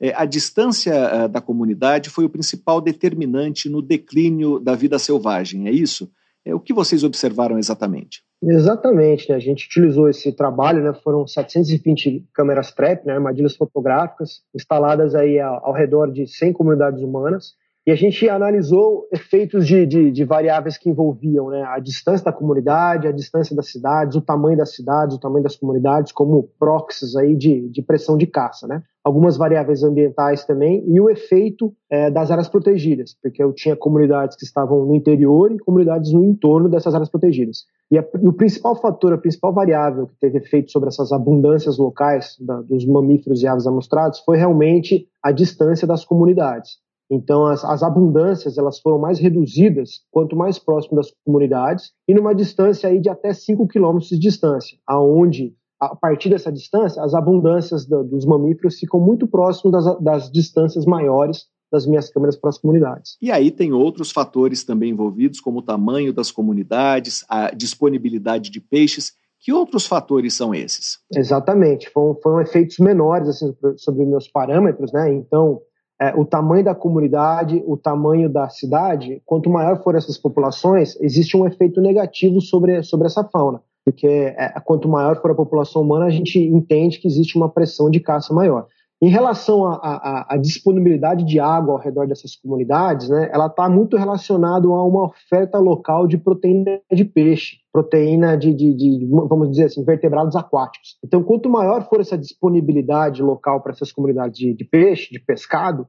É, a distância é, da comunidade foi o principal determinante no declínio da vida selvagem, é isso? É, o que vocês observaram exatamente? Exatamente, né? a gente utilizou esse trabalho, né? foram 720 câmeras TRAP, né? armadilhas fotográficas, instaladas aí ao, ao redor de 100 comunidades humanas, e a gente analisou efeitos de, de, de, variáveis que envolviam né, a distância da comunidade, a distância das cidades, o tamanho das cidades, o tamanho das comunidades, como proxies aí de, de pressão de caça. Né? Algumas variáveis ambientais também, e o efeito é, das áreas protegidas, porque eu tinha comunidades que estavam no interior e comunidades no entorno dessas áreas protegidas. E, a, o principal fator, a principal variável que teve efeito sobre essas abundâncias locais da, dos mamíferos e aves amostrados foi realmente a distância das comunidades. Então, as, as, abundâncias elas foram mais reduzidas quanto mais próximo das comunidades e numa distância aí de até 5 quilômetros de distância, aonde a partir dessa distância as abundâncias do, dos mamíferos ficam muito próximos das, das distâncias maiores das minhas câmeras para as comunidades. E aí tem outros fatores também envolvidos, como o tamanho das comunidades, a disponibilidade de peixes. Que outros fatores são esses? Exatamente, foram, foram efeitos menores assim, sobre meus parâmetros, né? Então, é, o tamanho da comunidade, o tamanho da cidade, quanto maior for essas populações, existe um efeito negativo sobre, sobre essa fauna. Porque é, quanto maior for a população humana, a gente entende que existe uma pressão de caça maior. Em relação à disponibilidade de água ao redor dessas comunidades, né, ela está muito relacionada a uma oferta local de proteína de peixe, proteína de, de, de, vamos dizer assim, vertebrados aquáticos. Então, quanto maior for essa disponibilidade local para essas comunidades de, de peixe, de pescado,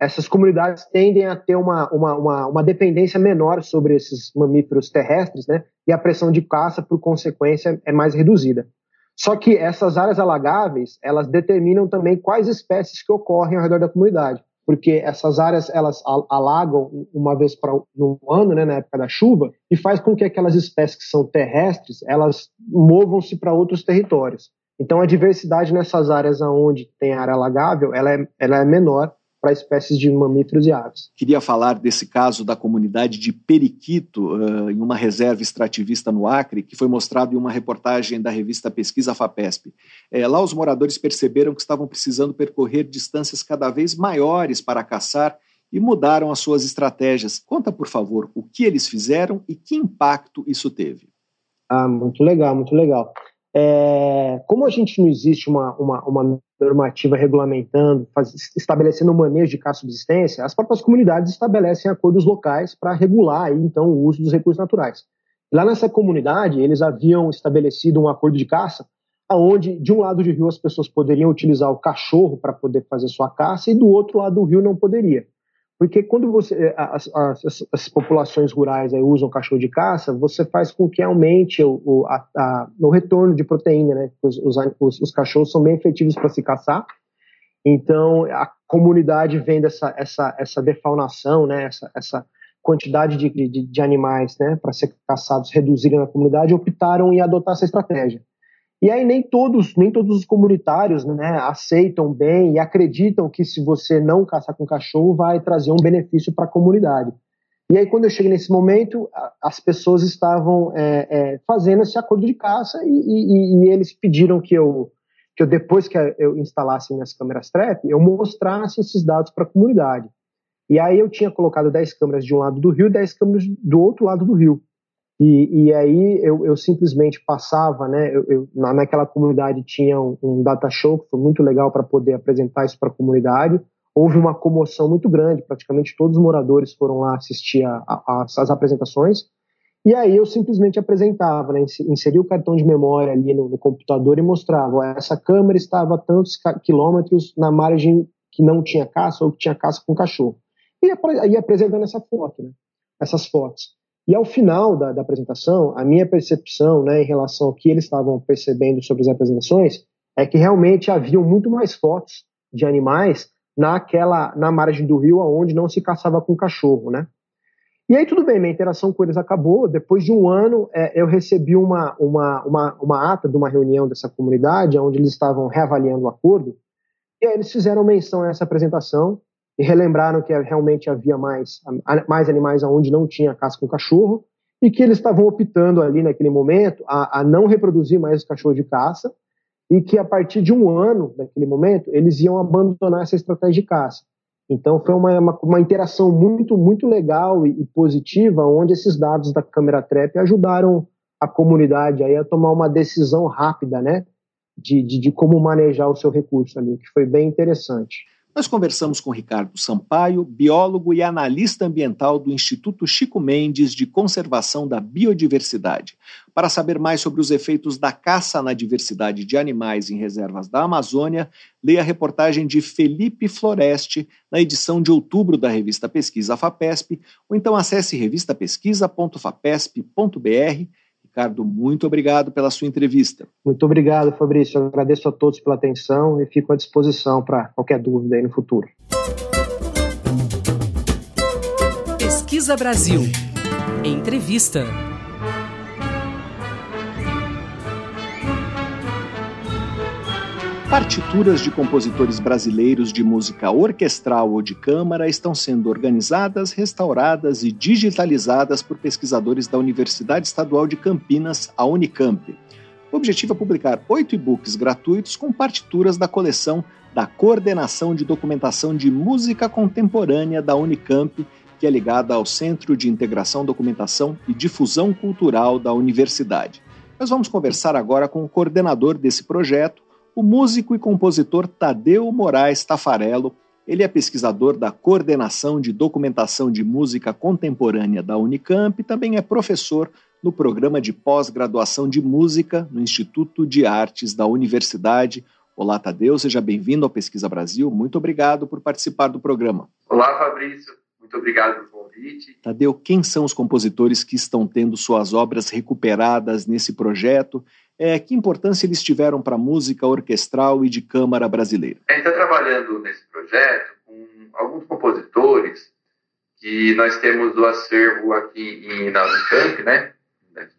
essas comunidades tendem a ter uma, uma, uma, uma, dependência menor sobre esses mamíferos terrestres, né? E a pressão de caça, por consequência, é mais reduzida. Só que essas áreas alagáveis, elas determinam também quais espécies que ocorrem ao redor da comunidade, porque essas áreas elas alagam uma vez para no ano, né, na época da chuva, e faz com que aquelas espécies que são terrestres, elas movam-se para outros territórios. Então a diversidade nessas áreas onde tem área alagável, ela é, ela é menor para espécies de mamíferos e aves. Queria falar desse caso da comunidade de Periquito, uh, em uma reserva extrativista no Acre, que foi mostrado em uma reportagem da revista Pesquisa FAPESP. É, lá os moradores perceberam que estavam precisando percorrer distâncias cada vez maiores para caçar e mudaram as suas estratégias. Conta, por favor, o que eles fizeram e que impacto isso teve. Ah, muito legal, muito legal. É, como a gente não existe uma, uma, uma normativa regulamentando, faz, estabelecendo um manejo de caça subsistência, as próprias comunidades estabelecem acordos locais para regular então o uso dos recursos naturais. Lá nessa comunidade, eles haviam estabelecido um acordo de caça, aonde de um lado do rio as pessoas poderiam utilizar o cachorro para poder fazer sua caça e do outro lado do rio não poderia. Porque quando você, eh, as, as, as, populações rurais aí usam cachorro de caça, você faz com que aumente o, o, a, a, o retorno de proteína, né? Os, os, os cachorros são bem efetivos para se caçar. Então, a comunidade vendo essa, essa, essa defaunação, né? essa, essa quantidade de, de, de animais né? para ser caçados reduzirem na comunidade, optaram em adotar essa estratégia. E aí nem todos, nem todos os comunitários né, aceitam bem e acreditam que se você não caçar com cachorro vai trazer um benefício para a comunidade. E aí quando eu cheguei nesse momento, as pessoas estavam é, é, fazendo esse acordo de caça e, e, e, eles pediram que eu, que eu depois que eu instalasse minhas câmeras trap, eu mostrasse esses dados para a comunidade. E aí eu tinha colocado 10 câmeras de um lado do rio, 10 câmeras do outro lado do rio. E, e aí eu, eu, simplesmente passava, né? Eu, eu, naquela comunidade tinha um, um, data show que foi muito legal para poder apresentar isso para a comunidade. Houve uma comoção muito grande, praticamente todos os moradores foram lá assistir as apresentações. E aí eu simplesmente apresentava, né? Inseria o cartão de memória ali no, no computador e mostrava: ó, essa câmera estava a tantos quilômetros na margem que não tinha caça ou que tinha caça com cachorro. E ia apresentando essa foto, né? Essas fotos. E ao final da, da, apresentação, a minha percepção né, em relação ao que eles estavam percebendo sobre as apresentações é que realmente haviam muito mais fotos de animais naquela na margem do rio aonde não se caçava com cachorro, né? E aí tudo bem, minha interação com eles acabou. Depois de um ano, é, eu recebi uma, uma, uma, uma ata de uma reunião dessa comunidade, onde eles estavam reavaliando o acordo, e aí eles fizeram menção a essa apresentação e relembraram que realmente havia mais, mais animais onde não tinha caça com cachorro e que eles estavam optando ali naquele momento a, a não reproduzir mais os cachorros de caça e que a partir de um ano daquele momento eles iam abandonar essa estratégia de caça. Então foi uma, uma, uma interação muito muito legal e, e, positiva onde esses dados da câmera trap ajudaram a comunidade aí a tomar uma decisão rápida, né, de, de, de como manejar o seu recurso ali, que foi bem interessante. Nós conversamos com Ricardo Sampaio, biólogo e analista ambiental do Instituto Chico Mendes de Conservação da Biodiversidade, para saber mais sobre os efeitos da caça na diversidade de animais em reservas da Amazônia. Leia a reportagem de Felipe Floreste na edição de outubro da revista Pesquisa FAPESP, ou então acesse revistapesquisa.fapesp.br Ricardo, muito obrigado pela sua entrevista. Muito obrigado, Fabrício. Eu agradeço a todos pela atenção e fico à disposição para qualquer dúvida aí no futuro. Pesquisa Brasil. Entrevista. Partituras de compositores brasileiros de música orquestral ou de câmara estão sendo organizadas, restauradas e digitalizadas por pesquisadores da Universidade Estadual de Campinas, a Unicamp. O objetivo é publicar oito e-books gratuitos com partituras da coleção da Coordenação de Documentação de Música Contemporânea da Unicamp, que é ligada ao Centro de Integração, Documentação e Difusão Cultural da Universidade. Nós vamos conversar agora com o coordenador desse projeto, o músico e compositor Tadeu Moraes Tafarello. Ele é pesquisador da Coordenação de Documentação de Música Contemporânea da Unicamp e também é professor no programa de pós-graduação de música no Instituto de Artes da Universidade. Olá, Tadeu, seja bem-vindo ao Pesquisa Brasil. Muito obrigado por participar do programa. Olá, Fabrício. Muito obrigado pelo convite. Tadeu, quem são os compositores que estão tendo suas obras recuperadas nesse projeto é, que importância eles tiveram para a música orquestral e de câmara brasileira? A gente está trabalhando nesse projeto com alguns compositores que nós temos do acervo aqui em, na né,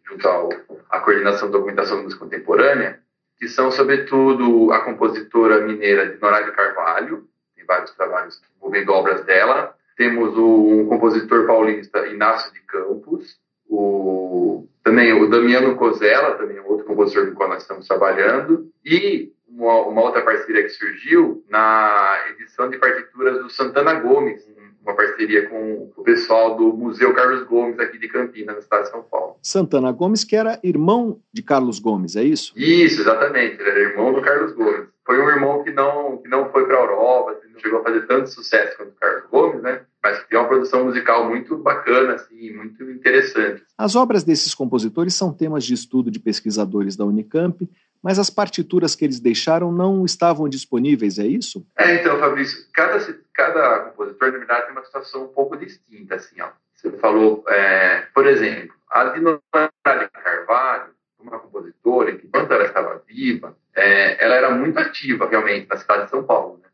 junto ao, à Coordenação de Documentação de Música Contemporânea, que são, sobretudo, a compositora mineira de Noraide Carvalho, tem vários trabalhos envolvendo obras dela. Temos o um compositor paulista Inácio de Campos, o também o Damiano Cosella, também outro compositor com o qual nós estamos trabalhando, e uma, uma, outra parceria que surgiu na edição de partituras do Santana Gomes, uma parceria com o pessoal do Museu Carlos Gomes aqui de Campinas, no estado de São Paulo. Santana Gomes, que era irmão de Carlos Gomes, é isso? Isso, exatamente, era irmão do Carlos Gomes. Foi um irmão que não, que não foi para a Europa, não chegou a fazer tanto sucesso quanto o Carlos Gomes, né? Mas tem uma produção musical muito bacana, assim, muito interessante. As obras desses compositores são temas de estudo de pesquisadores da Unicamp, mas as partituras que eles deixaram não estavam disponíveis, é isso? É, então, Fabrício, cada, cada compositor, na verdade, tem uma situação um pouco distinta, assim, ó. Você falou, é, por exemplo, a Dinora Carvalho, uma compositora que, enquanto ela estava viva, é, ela era muito ativa, realmente, na cidade de São Paulo, né?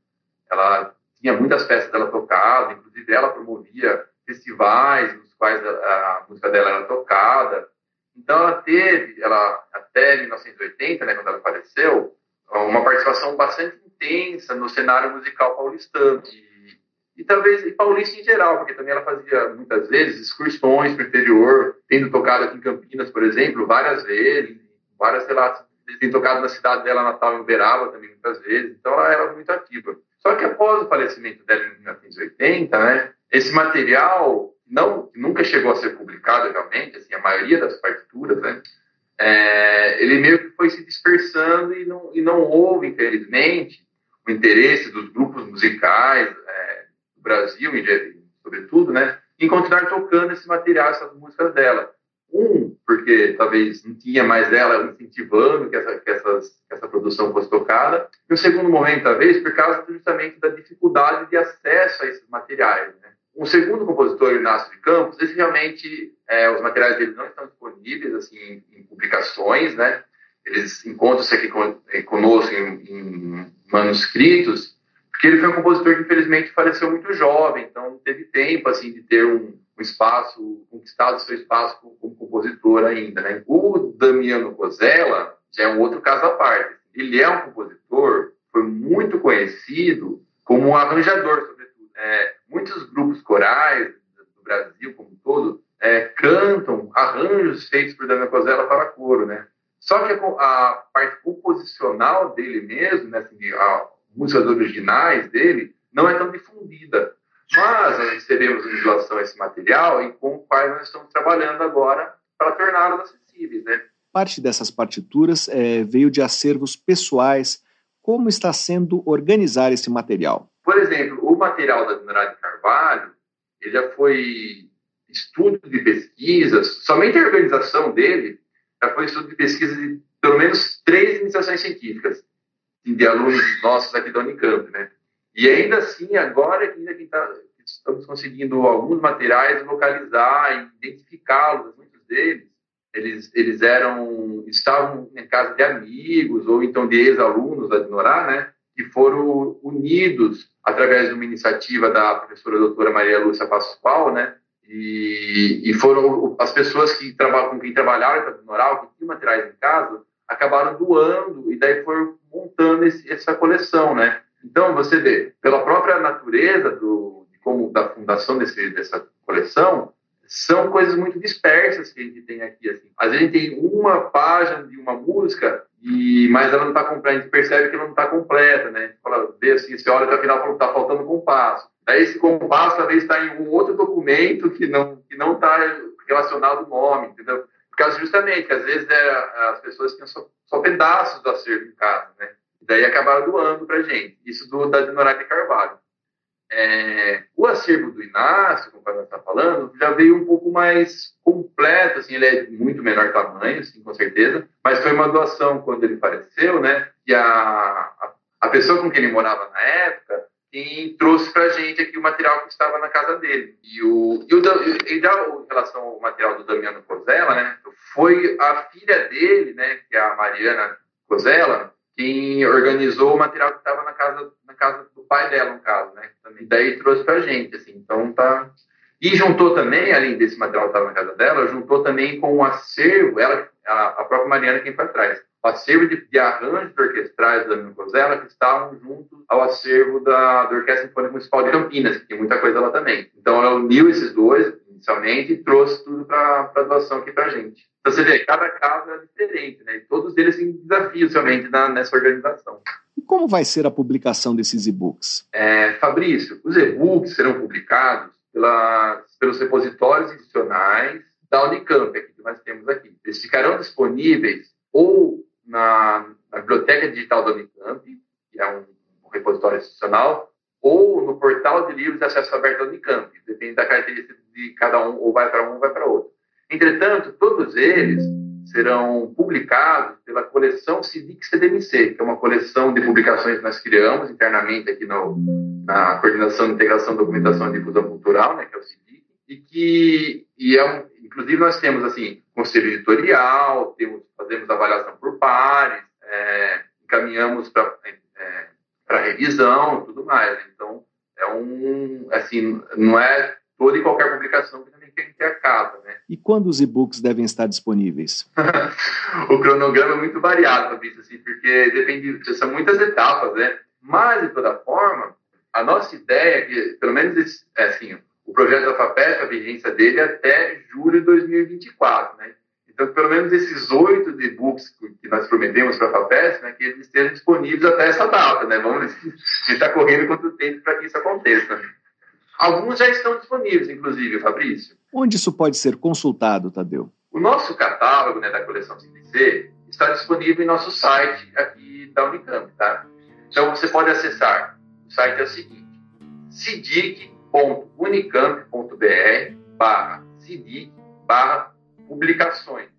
Ela tinha muitas peças dela tocadas, inclusive ela promovia festivais nos quais a, a, música dela era tocada. Então ela teve, ela até 1980, né, quando ela faleceu, uma participação bastante intensa no cenário musical paulistano e, e talvez e paulista em geral, porque também ela fazia muitas vezes excursões para o interior, tendo tocado aqui em Campinas, por exemplo, várias vezes, várias relatos, tem tocado na cidade dela natal em Uberaba também muitas vezes. Então ela era muito ativa. Só que após o falecimento dela em 1980, né, esse material não, nunca chegou a ser publicado realmente, assim, a maioria das partituras, né, é, ele meio que foi se dispersando e não, e não houve, infelizmente, o interesse dos grupos musicais é, do Brasil, sobretudo, né, em continuar tocando esse material, essas músicas dela. Um, porque talvez não tinha mais ela incentivando que essa, que, essas, que essa produção fosse tocada. E o segundo momento, talvez, por causa justamente da dificuldade de acesso a esses materiais. Né? Um segundo compositor, Inácio de Campos, esse realmente, é, os materiais dele não estão disponíveis assim, em, em publicações, né? Eles encontram-se aqui con conosco em, em manuscritos, porque ele foi um compositor que infelizmente faleceu muito jovem, então não teve tempo assim de ter um, um espaço, conquistado seu espaço como, como compositor ainda. Né? O Damiano Cosella já é um outro caso à parte. Ele é um compositor, foi muito conhecido como um arranjador, sobretudo. É, muitos grupos corais do Brasil como um todo é, cantam arranjos feitos por Damiano Cosella para coro, né? Só que a, a parte composicional dele mesmo, né, assim, a, músicas originais dele, não é tão difundida. Mas nós recebemos em relação a esse material e com o qual nós estamos trabalhando agora para torná-los acessíveis. Né? Parte dessas partituras é, veio de acervos pessoais. Como está sendo organizar esse material? Por exemplo, o material da Dinorá de Carvalho, ele já foi estudo de pesquisas, somente a organização dele já foi estudo de pesquisa de pelo menos três iniciações científicas de alunos nossos aqui da Unicamp, né? E ainda assim, agora ainda que tá, estamos conseguindo alguns materiais localizar e identificá-los, muitos deles, eles, eles eram, estavam em casa de amigos ou então de ex-alunos da Dinorá, né? Que foram unidos através de uma iniciativa da professora doutora Maria Lúcia Pascoal, né? E, e foram as pessoas que trabalham com quem trabalharam para Dinoral, que tinham materiais em casa, acabaram doando e daí foram montando esse, essa coleção, né? Então você vê pela própria natureza do como da fundação desse, dessa coleção são coisas muito dispersas que a gente tem aqui assim. Às vezes a gente tem uma página de uma música e mas ela não está completa, a gente percebe que ela não está completa, né? Fala, vê assim, você olha até o final, está faltando compasso. Daí esse compasso talvez está em um outro documento que não que não está relacionado ao nome, entendeu? Por causa justamente, às vezes é, as pessoas tinham só, só, pedaços do acervo em casa, né? Daí acabaram doando para gente. Isso do, da Dinorac de Carvalho. É, o acervo do Inácio, o está falando, já veio um pouco mais completo, assim, ele é muito menor tamanho, assim, com certeza, mas foi uma doação quando ele faleceu, né? E a, a, a pessoa com quem ele morava na época quem trouxe para gente aqui o material que estava na casa dele. E, o, e, o, e já em relação ao material do Damiano Cosella, né, foi a filha dele, né, que é a Mariana Cosella, quem organizou o material que estava na casa, na casa do pai dela, no caso, né, e daí trouxe para a gente, assim, então tá... E juntou também, além desse material que estava na casa dela, juntou também com o acervo, ela, a, a própria Mariana quem foi atrás, o acervo de, de arranjos orquestrais da Cosella que estavam junto ao acervo da, da Orquestra Sinfônica Municipal de Campinas, que tem muita coisa lá também. Então ela uniu esses dois inicialmente e trouxe tudo para a doação aqui para a gente. Então você vê, cada caso é diferente, né? E todos eles têm desafios realmente na, nessa organização. E como vai ser a publicação desses e-books? É, Fabrício, os e-books serão publicados pela, pelos repositórios institucionais da Unicamp, que nós temos aqui. Eles ficarão disponíveis ou na, na Biblioteca Digital da Unicamp, que é um, um, repositório institucional, ou no portal de livros de acesso aberto da Unicamp, depende da característica de cada um, ou vai para um ou vai para outro. Entretanto, todos eles serão publicados pela coleção Civic CDMC, que é uma coleção de publicações que nós criamos internamente aqui no, na Coordenação de Integração, Documentação e Difusão Cultural, né, que é o Civic, e que e é um, inclusive nós temos assim conselho editorial, temos, fazemos avaliação por pares, é, encaminhamos para é, para revisão e tudo mais. Então, é um, assim, não é toda e qualquer publicação que também tem que ter a casa, né? E quando os e-books devem estar disponíveis? o cronograma é muito variado, Fabrício, assim, porque depende, são muitas etapas, né? Mas, de toda forma, a nossa ideia é que, pelo menos, é assim, o projeto da FAPESP, a vigência dele é até julho de 2024, né? Então, pelo menos esses oito e-books que nós prometemos para a FAPESP, né, que eles estejam disponíveis até essa data, né? Vamos estar correndo quanto tempo para que isso aconteça. Alguns já estão disponíveis, inclusive, Fabrício. Onde isso pode ser consultado, Tadeu? O nosso catálogo né, da coleção CDC está disponível em nosso site aqui da Unicamp, tá? Então, você pode acessar. O site é o seguinte, cidic.unicamp.br barra barra publicações.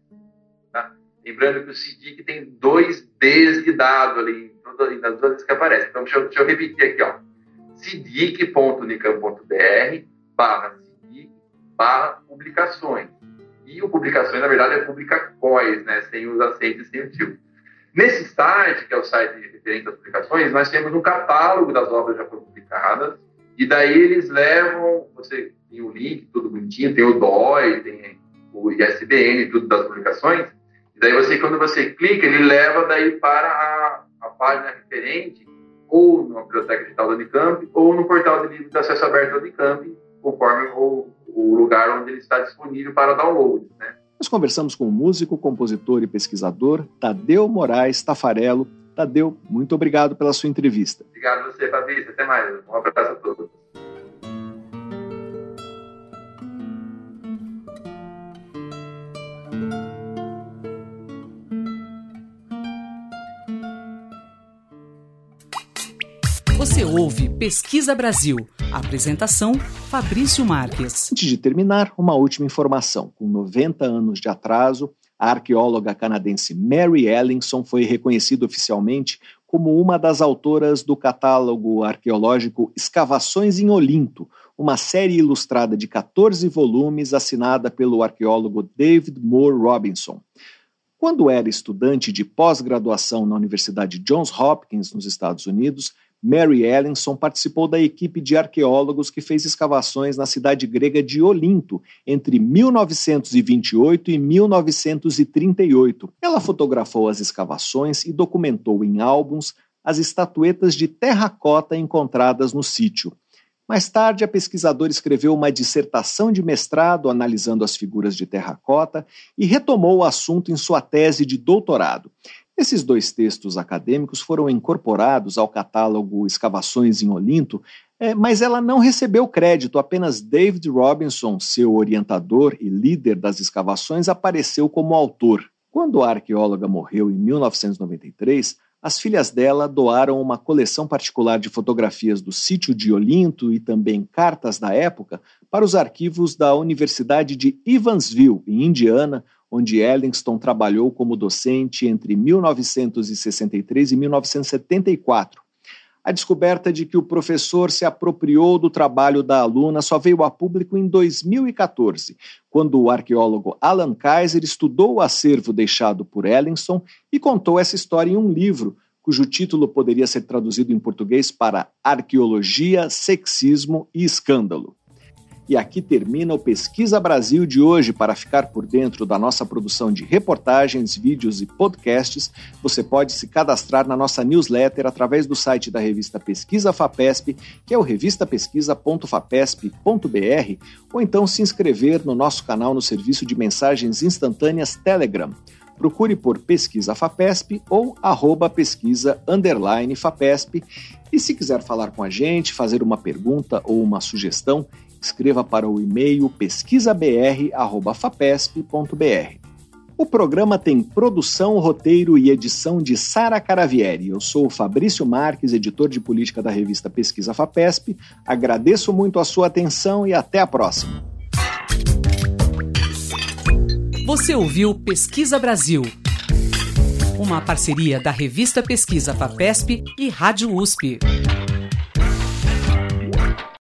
Tá? Lembrando que o CIDIC tem dois Ds de dado ali nas duas vezes que aparece. Então, deixa eu, deixa eu repetir aqui, ó. cidic.unicamp.br barra cidic barra publicações. E o publicações, na verdade, é publicacóis, né? Sem os acentos e sem o tio. Nesse site, que é o site referente às publicações, nós temos um catálogo das obras já publicadas, e daí eles levam, você tem o link, tudo bonitinho, tem o DOI, tem o ISBN, tudo das publicações. E daí você, quando você clica, ele leva daí para a, a página referente ou na biblioteca digital da Unicamp ou no portal de livros de acesso aberto da Unicamp, conforme o, o lugar onde ele está disponível para download. Né? Nós conversamos com o músico, compositor e pesquisador Tadeu Moraes Tafarello. Tadeu, muito obrigado pela sua entrevista. Obrigado a você, Fabrício. Até mais. Um abraço a todos. Você ouve Pesquisa Brasil. Apresentação: Fabrício Marques. Antes de terminar, uma última informação. Com 90 anos de atraso, a arqueóloga canadense Mary Ellingson foi reconhecida oficialmente como uma das autoras do catálogo arqueológico Escavações em Olinto, uma série ilustrada de 14 volumes assinada pelo arqueólogo David Moore Robinson. Quando era estudante de pós-graduação na Universidade Johns Hopkins, nos Estados Unidos, Mary Ellison participou da equipe de arqueólogos que fez escavações na cidade grega de Olinto entre 1928 e 1938. Ela fotografou as escavações e documentou em álbuns as estatuetas de terracota encontradas no sítio. Mais tarde, a pesquisadora escreveu uma dissertação de mestrado analisando as figuras de terracota e retomou o assunto em sua tese de doutorado. Esses dois textos acadêmicos foram incorporados ao catálogo Escavações em Olinto, é, mas ela não recebeu crédito, apenas David Robinson, seu orientador e líder das escavações, apareceu como autor. Quando a arqueóloga morreu em 1993, as filhas dela doaram uma coleção particular de fotografias do sítio de Olinto e também cartas da época para os arquivos da Universidade de Evansville, em Indiana, onde Ellingston trabalhou como docente entre 1963 e 1974. A descoberta de que o professor se apropriou do trabalho da aluna só veio a público em 2014, quando o arqueólogo Alan Kaiser estudou o acervo deixado por Ellingston e contou essa história em um livro, cujo título poderia ser traduzido em português para Arqueologia, Sexismo e Escândalo. E aqui termina o Pesquisa Brasil de hoje. Para ficar por dentro da nossa produção de reportagens, vídeos e podcasts, você pode se cadastrar na nossa newsletter através do site da revista Pesquisa FAPESP, que é o revistapesquisa.fapesp.br, ou então se inscrever no nosso canal no serviço de mensagens instantâneas Telegram. Procure por Pesquisa FAPESP ou arroba pesquisa FAPESP. E se quiser falar com a gente, fazer uma pergunta ou uma sugestão, escreva para o e-mail pesquisabr.fapesp.br. O programa tem produção, roteiro e edição de Sara Caravieri. Eu sou Fabrício Marques, editor de política da revista Pesquisa FAPESP. Agradeço muito a sua atenção e até a próxima. Você ouviu Pesquisa Brasil, uma parceria da revista Pesquisa FAPESP e Rádio USP.